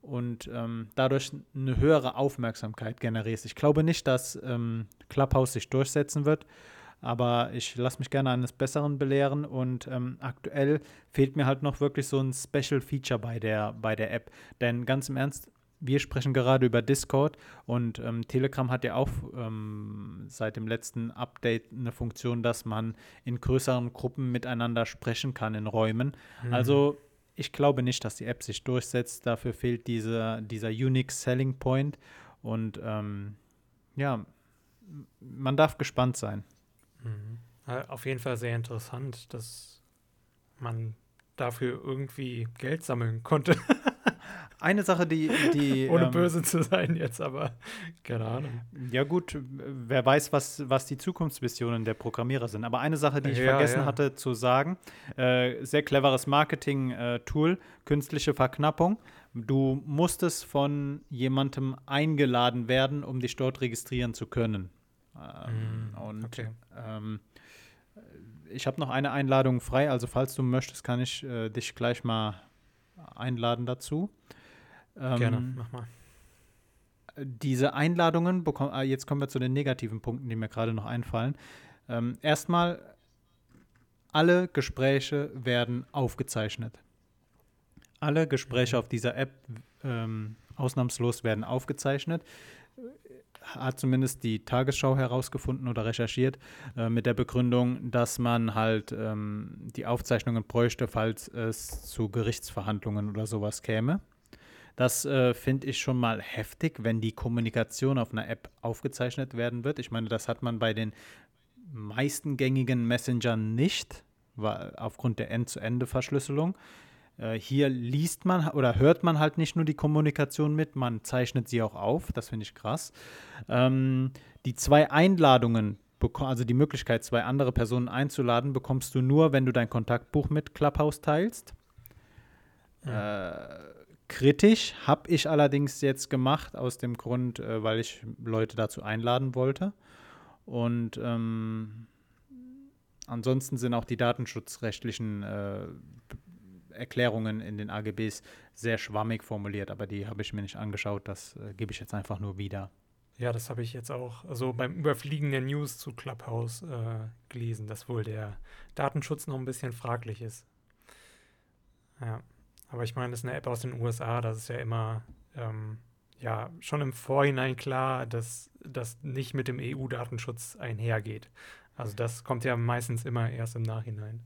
und ähm, dadurch eine höhere Aufmerksamkeit generierst. Ich glaube nicht, dass ähm, Clubhouse sich durchsetzen wird, aber ich lasse mich gerne eines Besseren belehren und ähm, aktuell fehlt mir halt noch wirklich so ein Special Feature bei der, bei der App. Denn ganz im Ernst, wir sprechen gerade über Discord und ähm, Telegram hat ja auch ähm, seit dem letzten Update eine Funktion, dass man in größeren Gruppen miteinander sprechen kann in Räumen. Mhm. Also ich glaube nicht, dass die App sich durchsetzt. Dafür fehlt dieser, dieser Unique Selling Point. Und ähm, ja, man darf gespannt sein. Mhm. Auf jeden Fall sehr interessant, dass man dafür irgendwie Geld sammeln konnte. Eine Sache, die. die Ohne ähm, böse zu sein jetzt, aber keine Ahnung. Ja, gut, wer weiß, was, was die Zukunftsvisionen der Programmierer sind. Aber eine Sache, die ich ja, vergessen ja. hatte zu sagen: äh, sehr cleveres Marketing-Tool, äh, künstliche Verknappung. Du musstest von jemandem eingeladen werden, um dich dort registrieren zu können. Ähm, mm, und okay. ähm, ich habe noch eine Einladung frei, also falls du möchtest, kann ich äh, dich gleich mal einladen dazu. Ähm, Gerne, mach mal. Diese Einladungen bekommen, ah, jetzt kommen wir zu den negativen Punkten, die mir gerade noch einfallen. Ähm, erstmal, alle Gespräche werden aufgezeichnet. Alle Gespräche mhm. auf dieser App ähm, ausnahmslos werden aufgezeichnet hat zumindest die Tagesschau herausgefunden oder recherchiert, äh, mit der Begründung, dass man halt ähm, die Aufzeichnungen bräuchte, falls es zu Gerichtsverhandlungen oder sowas käme. Das äh, finde ich schon mal heftig, wenn die Kommunikation auf einer App aufgezeichnet werden wird. Ich meine, das hat man bei den meisten gängigen Messengern nicht, weil, aufgrund der End-zu-Ende-Verschlüsselung. Äh, hier liest man oder hört man halt nicht nur die Kommunikation mit, man zeichnet sie auch auf. Das finde ich krass. Ähm, die zwei Einladungen, also die Möglichkeit, zwei andere Personen einzuladen, bekommst du nur, wenn du dein Kontaktbuch mit Clubhouse teilst. Ja. Äh, kritisch. Habe ich allerdings jetzt gemacht, aus dem Grund, äh, weil ich Leute dazu einladen wollte. Und ähm, ansonsten sind auch die datenschutzrechtlichen äh, Erklärungen in den AGBs sehr schwammig formuliert, aber die habe ich mir nicht angeschaut. Das äh, gebe ich jetzt einfach nur wieder. Ja, das habe ich jetzt auch also beim Überfliegen der News zu Clubhouse äh, gelesen, dass wohl der Datenschutz noch ein bisschen fraglich ist. Ja. Aber ich meine, das ist eine App aus den USA, das ist ja immer ähm, ja schon im Vorhinein klar, dass das nicht mit dem EU-Datenschutz einhergeht. Also das kommt ja meistens immer erst im Nachhinein.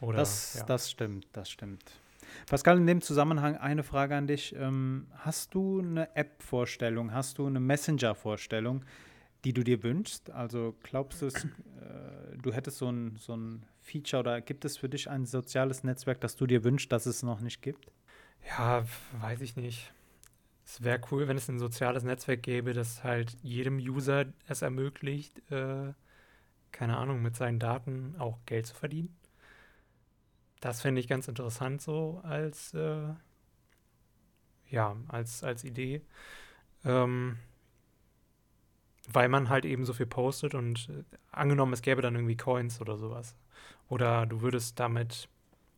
Oder, das, ja. das stimmt, das stimmt. Pascal, in dem Zusammenhang eine Frage an dich. Ähm, hast du eine App-Vorstellung, hast du eine Messenger-Vorstellung, die du dir wünschst? Also glaubst du, äh, du hättest so ein, so ein Feature oder gibt es für dich ein soziales Netzwerk, das du dir wünschst, das es noch nicht gibt? Ja, weiß ich nicht. Es wäre cool, wenn es ein soziales Netzwerk gäbe, das halt jedem User es ermöglicht, äh, keine Ahnung, mit seinen Daten auch Geld zu verdienen. Das fände ich ganz interessant so als, äh, ja, als, als Idee. Ähm, weil man halt eben so viel postet und äh, angenommen, es gäbe dann irgendwie Coins oder sowas. Oder du würdest damit,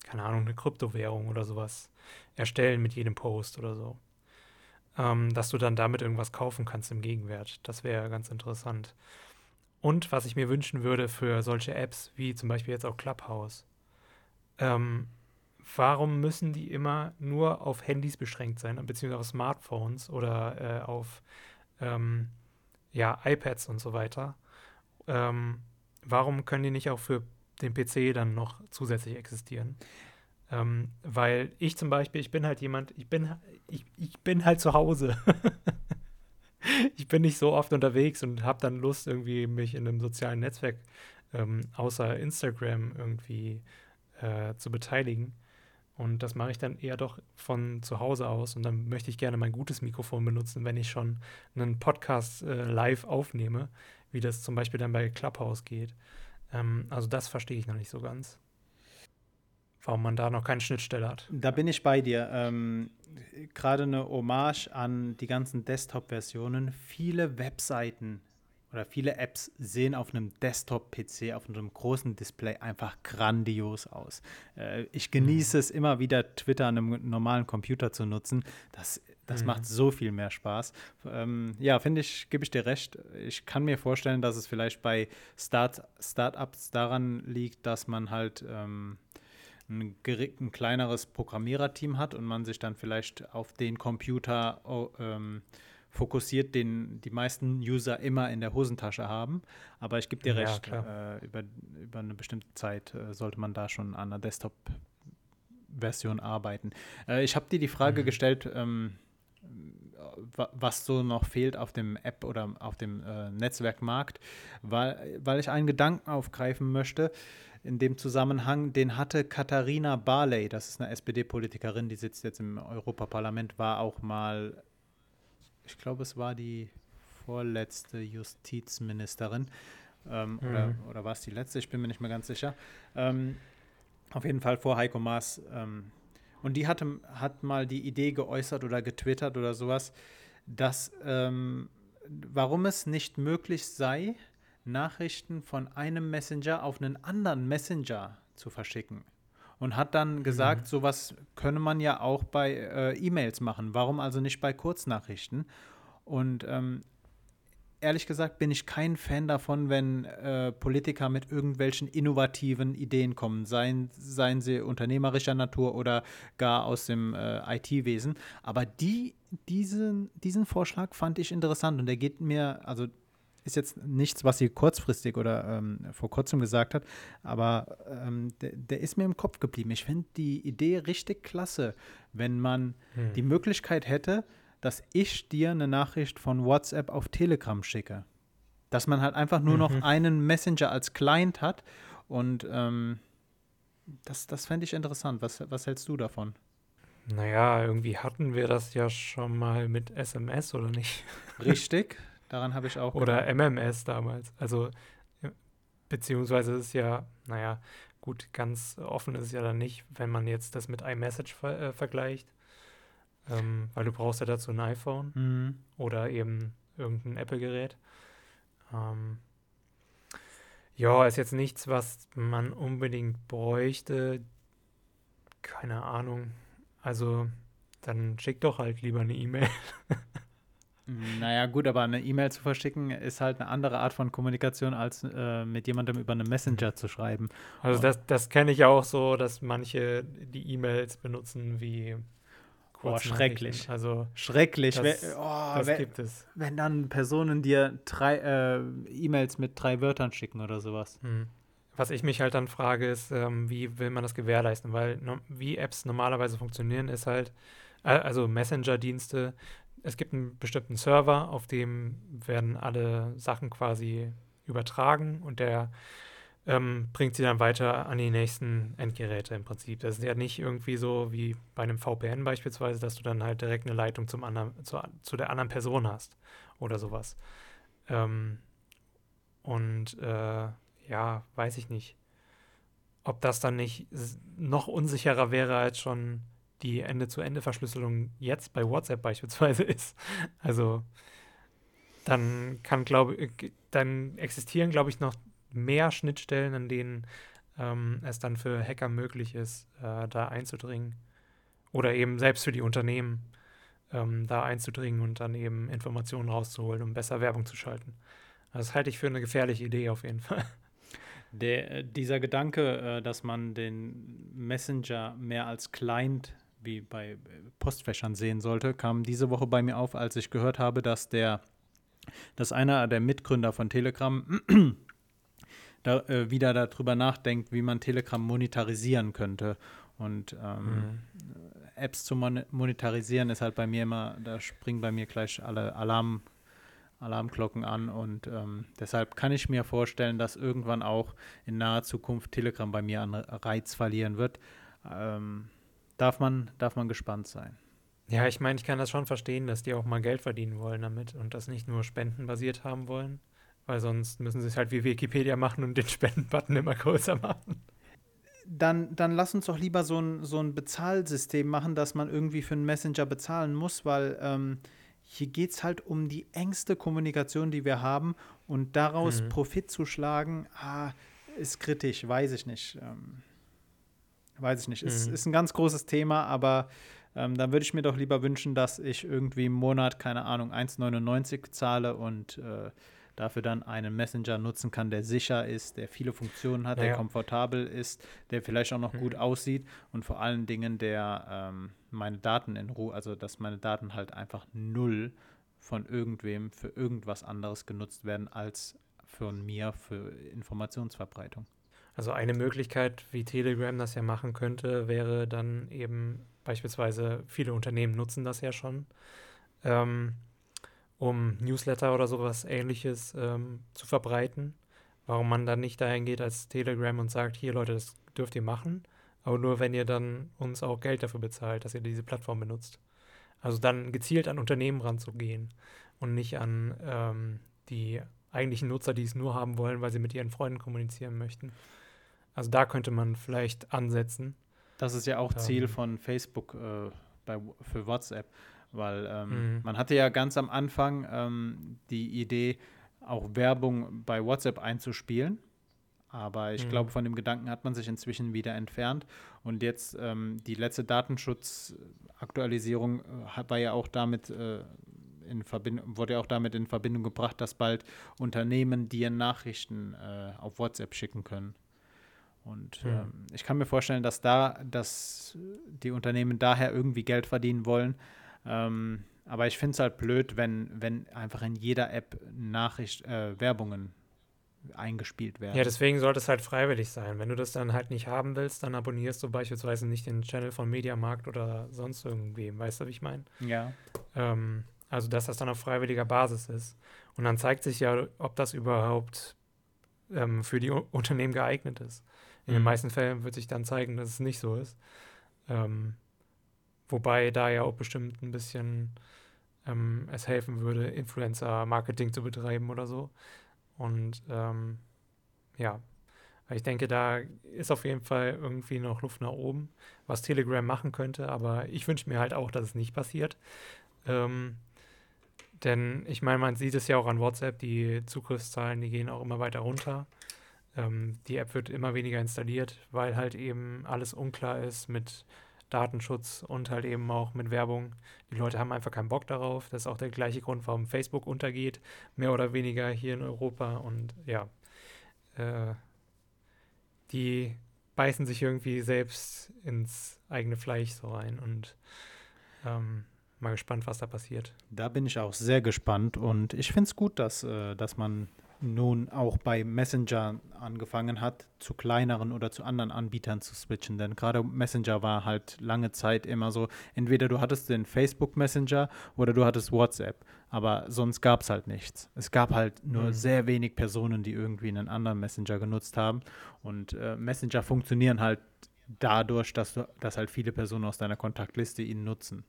keine Ahnung, eine Kryptowährung oder sowas erstellen mit jedem Post oder so. Ähm, dass du dann damit irgendwas kaufen kannst im Gegenwert. Das wäre ganz interessant. Und was ich mir wünschen würde für solche Apps, wie zum Beispiel jetzt auch Clubhouse, ähm, warum müssen die immer nur auf Handys beschränkt sein, beziehungsweise auf Smartphones oder äh, auf ähm, ja, iPads und so weiter? Ähm, warum können die nicht auch für den PC dann noch zusätzlich existieren. Ähm, weil ich zum Beispiel, ich bin halt jemand, ich bin, ich, ich bin halt zu Hause. ich bin nicht so oft unterwegs und habe dann Lust, irgendwie mich in einem sozialen Netzwerk ähm, außer Instagram irgendwie äh, zu beteiligen. Und das mache ich dann eher doch von zu Hause aus. Und dann möchte ich gerne mein gutes Mikrofon benutzen, wenn ich schon einen Podcast äh, live aufnehme, wie das zum Beispiel dann bei Clubhouse geht. Ähm, also das verstehe ich noch nicht so ganz. Warum man da noch keine Schnittstelle hat. Da bin ich bei dir. Ähm, Gerade eine Hommage an die ganzen Desktop-Versionen. Viele Webseiten oder viele Apps sehen auf einem Desktop-PC, auf einem großen Display einfach grandios aus. Äh, ich genieße mhm. es immer wieder, Twitter an einem normalen Computer zu nutzen. Das, das mhm. macht so viel mehr Spaß. Ähm, ja, finde ich, gebe ich dir recht. Ich kann mir vorstellen, dass es vielleicht bei Start, Startups daran liegt, dass man halt ähm, ein, ein, kleineres Programmiererteam hat und man sich dann vielleicht auf den Computer oh, ähm, fokussiert, den die meisten User immer in der Hosentasche haben. Aber ich gebe dir ja, recht, äh, über, über eine bestimmte Zeit äh, sollte man da schon an einer Desktop-Version arbeiten. Äh, ich habe dir die Frage mhm. gestellt, ähm, was so noch fehlt auf dem App oder auf dem äh, Netzwerkmarkt, weil, weil ich einen Gedanken aufgreifen möchte in dem Zusammenhang, den hatte Katharina Barley, das ist eine SPD-Politikerin, die sitzt jetzt im Europaparlament, war auch mal ich glaube, es war die vorletzte Justizministerin. Ähm, mhm. Oder, oder war es die letzte? Ich bin mir nicht mehr ganz sicher. Ähm, auf jeden Fall vor Heiko Maas. Ähm, und die hatte, hat mal die Idee geäußert oder getwittert oder sowas, dass ähm, warum es nicht möglich sei, Nachrichten von einem Messenger auf einen anderen Messenger zu verschicken und hat dann gesagt, mhm. sowas könne man ja auch bei äh, E-Mails machen. Warum also nicht bei Kurznachrichten? Und ähm, ehrlich gesagt bin ich kein Fan davon, wenn äh, Politiker mit irgendwelchen innovativen Ideen kommen, seien, seien sie unternehmerischer Natur oder gar aus dem äh, IT-Wesen. Aber die, diesen, diesen Vorschlag fand ich interessant und der geht mir, also ist jetzt nichts, was sie kurzfristig oder ähm, vor kurzem gesagt hat, aber ähm, der, der, ist mir im Kopf geblieben. Ich finde die Idee richtig klasse, wenn man hm. die Möglichkeit hätte, dass ich dir eine Nachricht von WhatsApp auf Telegram schicke. Dass man halt einfach nur mhm. noch einen Messenger als Client hat und ähm, das, das fände ich interessant. Was, was hältst du davon? Naja, irgendwie hatten wir das ja schon mal mit SMS, oder nicht? Richtig. Daran habe ich auch. Oder gedacht. MMS damals. Also, beziehungsweise ist ja, naja, gut, ganz offen ist es ja dann nicht, wenn man jetzt das mit iMessage ver äh, vergleicht. Ähm, weil du brauchst ja dazu ein iPhone mhm. oder eben irgendein Apple-Gerät. Ähm, ja, ist jetzt nichts, was man unbedingt bräuchte. Keine Ahnung. Also, dann schick doch halt lieber eine E-Mail. Naja, gut, aber eine E-Mail zu verschicken ist halt eine andere Art von Kommunikation, als äh, mit jemandem über einen Messenger zu schreiben. Also das, das kenne ich auch so, dass manche die E-Mails benutzen wie Oh, schrecklich. Also schrecklich. Das, wenn, oh, das wenn, gibt es. Wenn dann Personen dir drei äh, E-Mails mit drei Wörtern schicken oder sowas. Hm. Was ich mich halt dann frage, ist, ähm, wie will man das gewährleisten? Weil no, wie Apps normalerweise funktionieren, ist halt, äh, also Messenger-Dienste, es gibt einen bestimmten Server, auf dem werden alle Sachen quasi übertragen und der ähm, bringt sie dann weiter an die nächsten Endgeräte im Prinzip. Das ist ja nicht irgendwie so wie bei einem VPN beispielsweise, dass du dann halt direkt eine Leitung zum anderen, zu, zu der anderen Person hast oder sowas. Ähm, und äh, ja, weiß ich nicht, ob das dann nicht noch unsicherer wäre als schon die Ende-zu-Ende-Verschlüsselung jetzt bei WhatsApp beispielsweise ist. Also dann kann, glaube dann existieren, glaube ich, noch mehr Schnittstellen, an denen ähm, es dann für Hacker möglich ist, äh, da einzudringen. Oder eben selbst für die Unternehmen ähm, da einzudringen und dann eben Informationen rauszuholen, um besser Werbung zu schalten. Das halte ich für eine gefährliche Idee auf jeden Fall. Der, äh, dieser Gedanke, äh, dass man den Messenger mehr als Client wie bei Postfächern sehen sollte, kam diese Woche bei mir auf, als ich gehört habe, dass der, dass einer der Mitgründer von Telegram da, äh, wieder darüber nachdenkt, wie man Telegram monetarisieren könnte. Und ähm, mhm. Apps zu mon monetarisieren ist halt bei mir immer, da springen bei mir gleich alle Alarm, Alarmglocken an und ähm, deshalb kann ich mir vorstellen, dass irgendwann auch in naher Zukunft Telegram bei mir an Reiz verlieren wird. Ähm, darf man, darf man gespannt sein. Ja, ich meine, ich kann das schon verstehen, dass die auch mal Geld verdienen wollen damit und das nicht nur spendenbasiert haben wollen, weil sonst müssen sie es halt wie Wikipedia machen und den Spendenbutton immer größer machen. Dann, dann lass uns doch lieber so ein, so ein Bezahlsystem machen, dass man irgendwie für einen Messenger bezahlen muss, weil ähm, hier geht es halt um die engste Kommunikation, die wir haben und daraus mhm. Profit zu schlagen, ah, ist kritisch, weiß ich nicht. Ähm, weiß ich nicht. Mhm. Ist, ist ein ganz großes Thema, aber ähm, dann würde ich mir doch lieber wünschen, dass ich irgendwie im Monat, keine Ahnung, 1,99 zahle und äh, dafür dann einen Messenger nutzen kann, der sicher ist, der viele Funktionen hat, ja, der ja. komfortabel ist, der vielleicht auch noch mhm. gut aussieht und vor allen Dingen, der ähm, meine Daten in Ruhe, also dass meine Daten halt einfach null von irgendwem für irgendwas anderes genutzt werden als von mir für Informationsverbreitung. Also eine Möglichkeit, wie Telegram das ja machen könnte, wäre dann eben beispielsweise, viele Unternehmen nutzen das ja schon, ähm, um Newsletter oder sowas ähnliches ähm, zu verbreiten. Warum man dann nicht dahin geht als Telegram und sagt, hier Leute, das dürft ihr machen, aber nur wenn ihr dann uns auch Geld dafür bezahlt, dass ihr diese Plattform benutzt. Also dann gezielt an Unternehmen ranzugehen und nicht an ähm, die eigentlichen Nutzer, die es nur haben wollen, weil sie mit ihren Freunden kommunizieren möchten. Also da könnte man vielleicht ansetzen. Das ist ja auch Ziel ähm, von Facebook äh, bei, für WhatsApp, weil ähm, mhm. man hatte ja ganz am Anfang ähm, die Idee, auch Werbung bei WhatsApp einzuspielen. Aber ich mhm. glaube, von dem Gedanken hat man sich inzwischen wieder entfernt. Und jetzt ähm, die letzte Datenschutzaktualisierung äh, war ja auch damit äh, in Verbindung, wurde ja auch damit in Verbindung gebracht, dass bald Unternehmen dir Nachrichten äh, auf WhatsApp schicken können. Und mhm. ähm, ich kann mir vorstellen, dass da, dass die Unternehmen daher irgendwie Geld verdienen wollen. Ähm, aber ich finde es halt blöd, wenn, wenn einfach in jeder App Nachricht, äh, Werbungen eingespielt werden. Ja, deswegen sollte es halt freiwillig sein. Wenn du das dann halt nicht haben willst, dann abonnierst du beispielsweise nicht den Channel von Mediamarkt oder sonst irgendwem. Weißt du, wie ich meine? Ja. Ähm, also, dass das dann auf freiwilliger Basis ist. Und dann zeigt sich ja, ob das überhaupt ähm, für die U Unternehmen geeignet ist. In den meisten Fällen wird sich dann zeigen, dass es nicht so ist. Ähm, wobei da ja auch bestimmt ein bisschen ähm, es helfen würde, Influencer-Marketing zu betreiben oder so. Und ähm, ja, ich denke, da ist auf jeden Fall irgendwie noch Luft nach oben, was Telegram machen könnte. Aber ich wünsche mir halt auch, dass es nicht passiert. Ähm, denn ich meine, man sieht es ja auch an WhatsApp, die Zugriffszahlen, die gehen auch immer weiter runter. Ähm, die App wird immer weniger installiert, weil halt eben alles unklar ist mit Datenschutz und halt eben auch mit Werbung. Die Leute haben einfach keinen Bock darauf. Das ist auch der gleiche Grund, warum Facebook untergeht, mehr oder weniger hier in Europa. Und ja, äh, die beißen sich irgendwie selbst ins eigene Fleisch so rein und ähm, mal gespannt, was da passiert. Da bin ich auch sehr gespannt und ich finde es gut, dass, äh, dass man nun auch bei Messenger angefangen hat, zu kleineren oder zu anderen Anbietern zu switchen. Denn gerade Messenger war halt lange Zeit immer so, entweder du hattest den Facebook Messenger oder du hattest WhatsApp. Aber sonst gab es halt nichts. Es gab halt nur mhm. sehr wenig Personen, die irgendwie einen anderen Messenger genutzt haben. Und äh, Messenger funktionieren halt dadurch, dass, du, dass halt viele Personen aus deiner Kontaktliste ihn nutzen.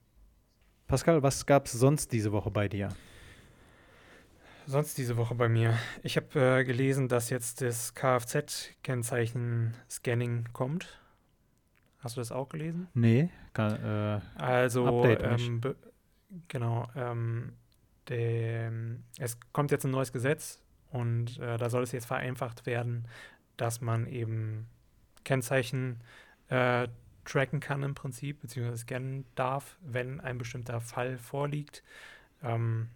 Pascal, was gab es sonst diese Woche bei dir? Sonst diese Woche bei mir? Ich habe äh, gelesen, dass jetzt das Kfz-Kennzeichen-Scanning kommt. Hast du das auch gelesen? Nee. Kann, äh, also, ähm, genau. Ähm, der, es kommt jetzt ein neues Gesetz und äh, da soll es jetzt vereinfacht werden, dass man eben Kennzeichen äh, tracken kann im Prinzip, beziehungsweise scannen darf, wenn ein bestimmter Fall vorliegt. Ähm,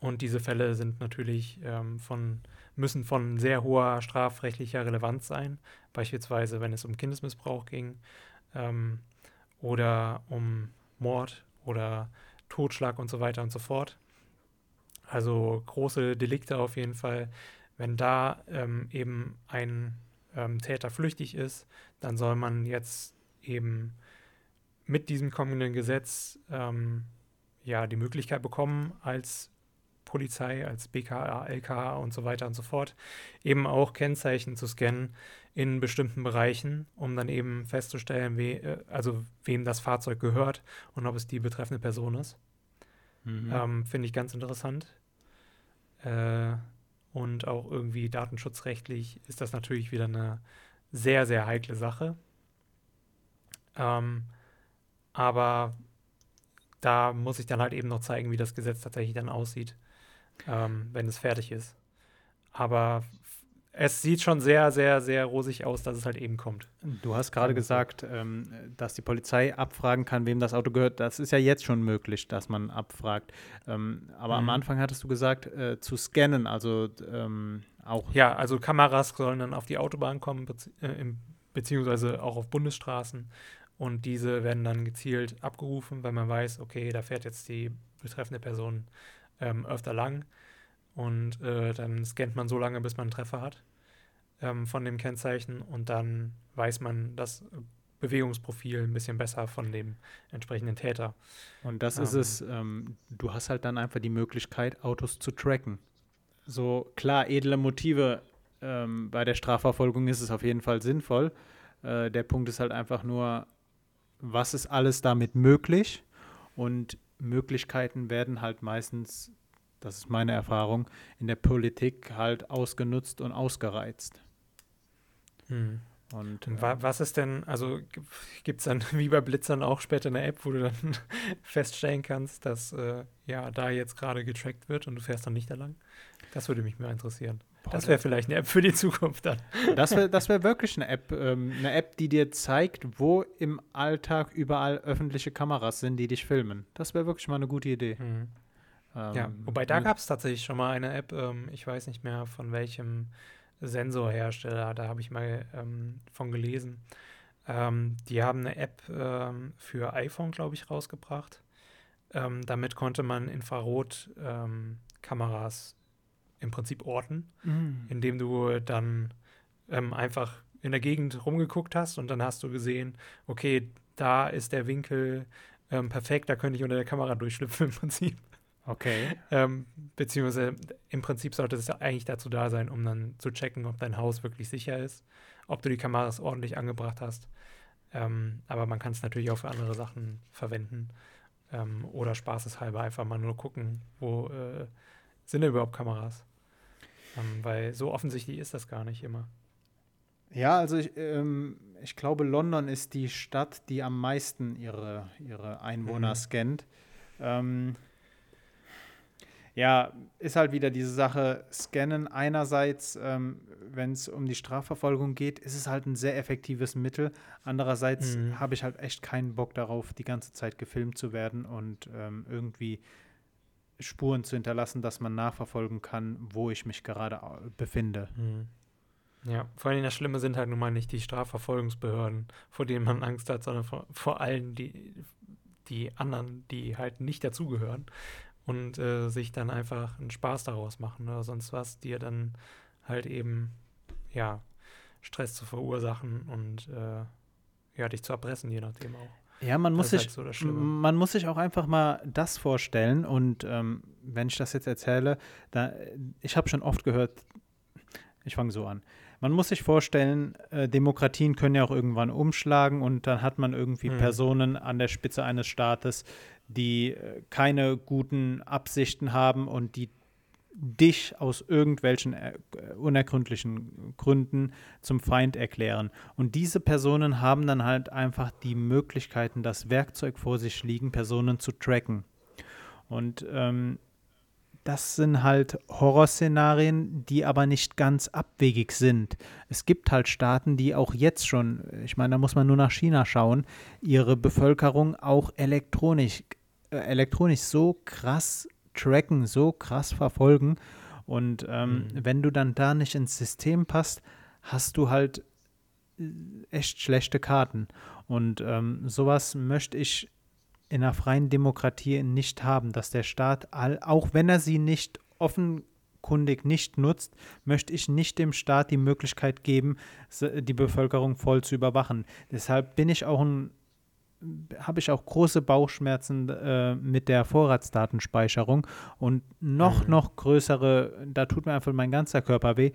und diese Fälle sind natürlich ähm, von, müssen von sehr hoher strafrechtlicher Relevanz sein, beispielsweise wenn es um Kindesmissbrauch ging ähm, oder um Mord oder Totschlag und so weiter und so fort. Also große Delikte auf jeden Fall. Wenn da ähm, eben ein ähm, Täter flüchtig ist, dann soll man jetzt eben mit diesem kommenden Gesetz ähm, ja die Möglichkeit bekommen, als Polizei, als BKA, LKA und so weiter und so fort, eben auch Kennzeichen zu scannen in bestimmten Bereichen, um dann eben festzustellen, we, äh, also wem das Fahrzeug gehört und ob es die betreffende Person ist. Mhm. Ähm, Finde ich ganz interessant. Äh, und auch irgendwie datenschutzrechtlich ist das natürlich wieder eine sehr, sehr heikle Sache. Ähm, aber da muss ich dann halt eben noch zeigen, wie das Gesetz tatsächlich dann aussieht, ähm, wenn es fertig ist. Aber es sieht schon sehr, sehr, sehr rosig aus, dass es halt eben kommt. Du hast gerade gesagt, ähm, dass die Polizei abfragen kann, wem das Auto gehört. Das ist ja jetzt schon möglich, dass man abfragt. Ähm, aber mhm. am Anfang hattest du gesagt, äh, zu scannen, also ähm, auch. Ja, also Kameras sollen dann auf die Autobahn kommen, bezieh äh, beziehungsweise auch auf Bundesstraßen. Und diese werden dann gezielt abgerufen, weil man weiß, okay, da fährt jetzt die betreffende Person ähm, öfter lang. Und äh, dann scannt man so lange, bis man einen Treffer hat ähm, von dem Kennzeichen und dann weiß man das Bewegungsprofil ein bisschen besser von dem entsprechenden Täter. Und das ähm, ist es, ähm, du hast halt dann einfach die Möglichkeit, Autos zu tracken. So klar, edle Motive ähm, bei der Strafverfolgung ist es auf jeden Fall sinnvoll. Äh, der Punkt ist halt einfach nur, was ist alles damit möglich? Und Möglichkeiten werden halt meistens das ist meine Erfahrung, in der Politik halt ausgenutzt und ausgereizt. Hm. Und, äh, was ist denn, also gibt es dann wie bei Blitzern auch später eine App, wo du dann feststellen kannst, dass äh, ja da jetzt gerade getrackt wird und du fährst dann nicht da lang? Das würde mich mal interessieren. Boah, das wäre vielleicht eine App für die Zukunft dann. Das wäre das wär wirklich eine App, ähm, eine App, die dir zeigt, wo im Alltag überall öffentliche Kameras sind, die dich filmen. Das wäre wirklich mal eine gute Idee. Mhm. Ähm, ja, wobei da gab es tatsächlich schon mal eine App, ähm, ich weiß nicht mehr von welchem Sensorhersteller, da habe ich mal ähm, von gelesen. Ähm, die haben eine App ähm, für iPhone, glaube ich, rausgebracht. Damit konnte man Infrarot-Kameras im Prinzip orten, mhm. indem du dann einfach in der Gegend rumgeguckt hast und dann hast du gesehen, okay, da ist der Winkel perfekt, da könnte ich unter der Kamera durchschlüpfen im Prinzip. Okay. Ähm, beziehungsweise im Prinzip sollte es eigentlich dazu da sein, um dann zu checken, ob dein Haus wirklich sicher ist, ob du die Kameras ordentlich angebracht hast. Ähm, aber man kann es natürlich auch für andere Sachen verwenden. Ähm, oder spaßeshalber einfach mal nur gucken, wo äh, sind denn überhaupt Kameras? Ähm, weil so offensichtlich ist das gar nicht immer. Ja, also ich, ähm, ich glaube, London ist die Stadt, die am meisten ihre, ihre Einwohner mhm. scannt. Ähm, ja, ist halt wieder diese Sache, scannen einerseits, ähm, wenn es um die Strafverfolgung geht, ist es halt ein sehr effektives Mittel. Andererseits mhm. habe ich halt echt keinen Bock darauf, die ganze Zeit gefilmt zu werden und ähm, irgendwie Spuren zu hinterlassen, dass man nachverfolgen kann, wo ich mich gerade befinde. Mhm. Ja, vor allem das Schlimme sind halt nun mal nicht die Strafverfolgungsbehörden, vor denen man Angst hat, sondern vor, vor allem die, die anderen, die halt nicht dazugehören und äh, sich dann einfach einen Spaß daraus machen oder sonst was, dir dann halt eben, ja, Stress zu verursachen und äh, ja, dich zu erpressen, je nachdem auch. Ja, man muss, sich, halt so man muss sich auch einfach mal das vorstellen und ähm, wenn ich das jetzt erzähle, da, ich habe schon oft gehört, ich fange so an. Man muss sich vorstellen, äh, Demokratien können ja auch irgendwann umschlagen und dann hat man irgendwie mhm. Personen an der Spitze eines Staates, die äh, keine guten Absichten haben und die dich aus irgendwelchen äh, unergründlichen Gründen zum Feind erklären. Und diese Personen haben dann halt einfach die Möglichkeiten, das Werkzeug vor sich liegen, Personen zu tracken. Und ähm, das sind halt Horrorszenarien, die aber nicht ganz abwegig sind. Es gibt halt Staaten, die auch jetzt schon, ich meine, da muss man nur nach China schauen, ihre Bevölkerung auch elektronisch, äh, elektronisch so krass tracken, so krass verfolgen. Und ähm, mhm. wenn du dann da nicht ins System passt, hast du halt äh, echt schlechte Karten. Und ähm, sowas möchte ich in einer freien Demokratie nicht haben, dass der Staat, all, auch wenn er sie nicht offenkundig nicht nutzt, möchte ich nicht dem Staat die Möglichkeit geben, die Bevölkerung voll zu überwachen. Deshalb bin ich auch ein habe ich auch große Bauchschmerzen äh, mit der Vorratsdatenspeicherung und noch, Mhm. noch größere, da tut mir einfach mein ganzer Körper weh,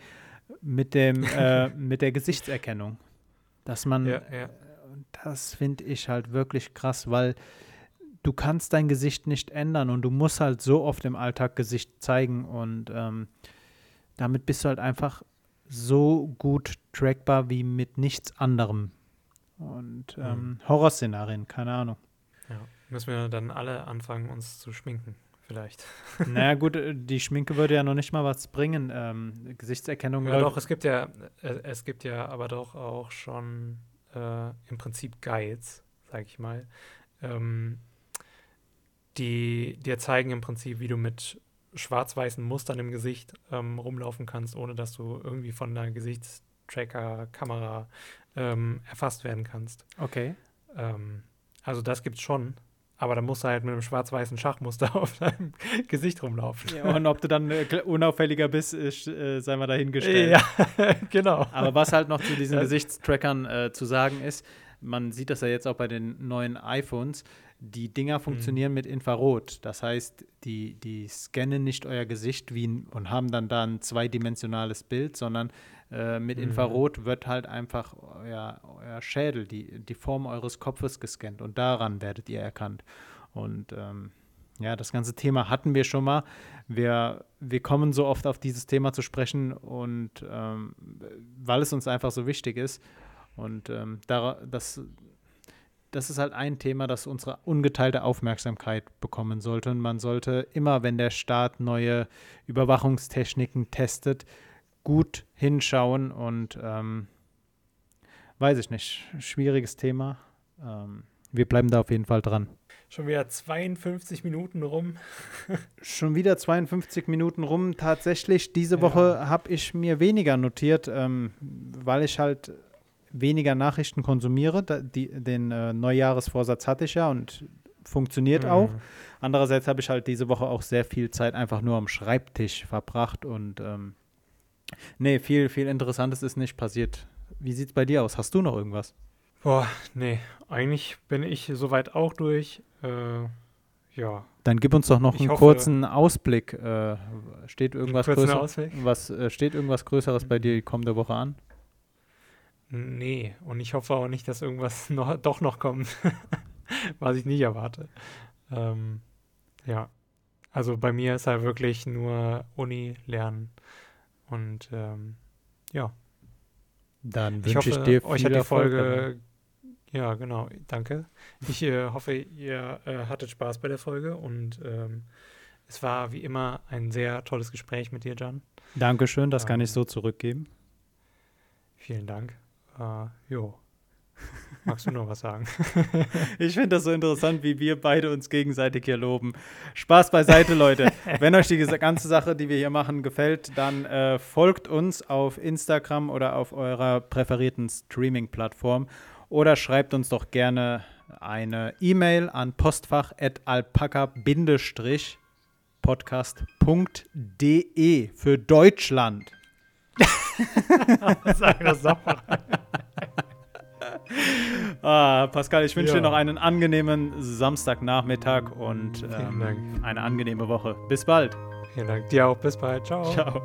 mit, dem, äh, mit der Gesichtserkennung. Dass man, Ja, ja. das finde ich halt wirklich krass, weil du kannst dein Gesicht nicht ändern und du musst halt so oft im Alltag Gesicht zeigen und ähm, damit bist du halt einfach so gut trackbar wie mit nichts anderem. Und Mhm. ähm, Horrorszenarien, keine Ahnung. ja. Müssen wir dann alle anfangen, uns zu schminken, vielleicht. naja, gut, die Schminke würde ja noch nicht mal was bringen. Ähm, Gesichtserkennung Ja, doch, es gibt ja, äh, es gibt ja aber doch auch schon äh, im Prinzip Guides, sag ich mal, ähm, die dir zeigen im Prinzip, wie du mit schwarz-weißen Mustern im Gesicht ähm, rumlaufen kannst, ohne dass du irgendwie von einer Gesichtstracker-Kamera ähm, erfasst werden kannst. Okay. Ähm, also das gibt's schon, aber da musst du halt mit einem schwarz-weißen Schachmuster auf deinem Gesicht rumlaufen. Ja, und ob du dann äh, unauffälliger bist, ist, äh, sei mal dahingestellt. Ja, genau. Aber was halt noch zu diesen Ja. Gesichtstrackern äh, zu sagen ist, man sieht das ja jetzt auch bei den neuen iPhones, die Dinger Mhm. funktionieren mit Infrarot. Das heißt, die, die scannen nicht euer Gesicht wie und haben dann da ein zweidimensionales Bild, sondern äh, mit Mhm. Infrarot wird halt einfach euer, euer Schädel, die, die Form eures Kopfes gescannt und daran werdet ihr erkannt. Und ähm, ja, das ganze Thema hatten wir schon mal. Wir, wir kommen so oft auf dieses Thema zu sprechen und ähm, weil es uns einfach so wichtig ist. Und ähm, da, das, das ist halt ein Thema, das unsere ungeteilte Aufmerksamkeit bekommen sollte. Und man sollte immer, wenn der Staat neue Überwachungstechniken testet, gut hinschauen und ähm, weiß ich nicht, schwieriges Thema. Ähm, wir bleiben da auf jeden Fall dran. Schon wieder 52 Minuten rum. Schon wieder 52 Minuten rum. Tatsächlich, diese Ja. Woche habe ich mir weniger notiert, ähm, weil ich halt weniger Nachrichten konsumiere. Da, die, den äh, Neujahresvorsatz hatte ich ja und funktioniert auch. Mhm. Andererseits habe ich halt diese Woche auch sehr viel Zeit einfach nur am Schreibtisch verbracht und ähm, nee, viel, viel Interessantes ist nicht passiert. Wie sieht es bei dir aus? Hast du noch irgendwas? Boah, nee, eigentlich bin ich soweit auch durch. Äh, ja, Dann gib uns doch noch Ich einen hoffe- kurzen Ausblick. Äh, steht irgendwas kurzen größer, Ausweg? was äh, steht irgendwas Größeres bei dir die kommende Woche an? Nee, und ich hoffe auch nicht, dass irgendwas noch, doch noch kommt, was ich nicht erwarte. Ähm, ja, also bei mir ist halt wirklich nur Uni lernen und ähm, ja, Dann ich wünsche hoffe, ich dir viel euch hat die Erfolg dabei. Folge, ja genau, danke. Ich äh, hoffe, ihr äh, hattet Spaß bei der Folge und ähm, es war wie immer ein sehr tolles Gespräch mit dir, Jan. Dankeschön, das kann Ähm, ich so zurückgeben. Vielen Dank. Äh, jo. Magst du noch was sagen? Ich finde das so interessant, wie wir beide uns gegenseitig hier loben. Spaß beiseite, Leute. Wenn euch die ganze Sache, die wir hier machen, gefällt, dann äh, folgt uns auf Instagram oder auf eurer präferierten Streaming-Plattform oder schreibt uns doch gerne eine E-Mail an postfach.alpaka-podcast.de für Deutschland. Sag das doch mal. Ah, Pascal, ich wünsche Ja. dir noch einen angenehmen Samstagnachmittag und ähm, eine angenehme Woche. Bis bald. Vielen Dank. Dir auch. Bis bald. Ciao. Ciao.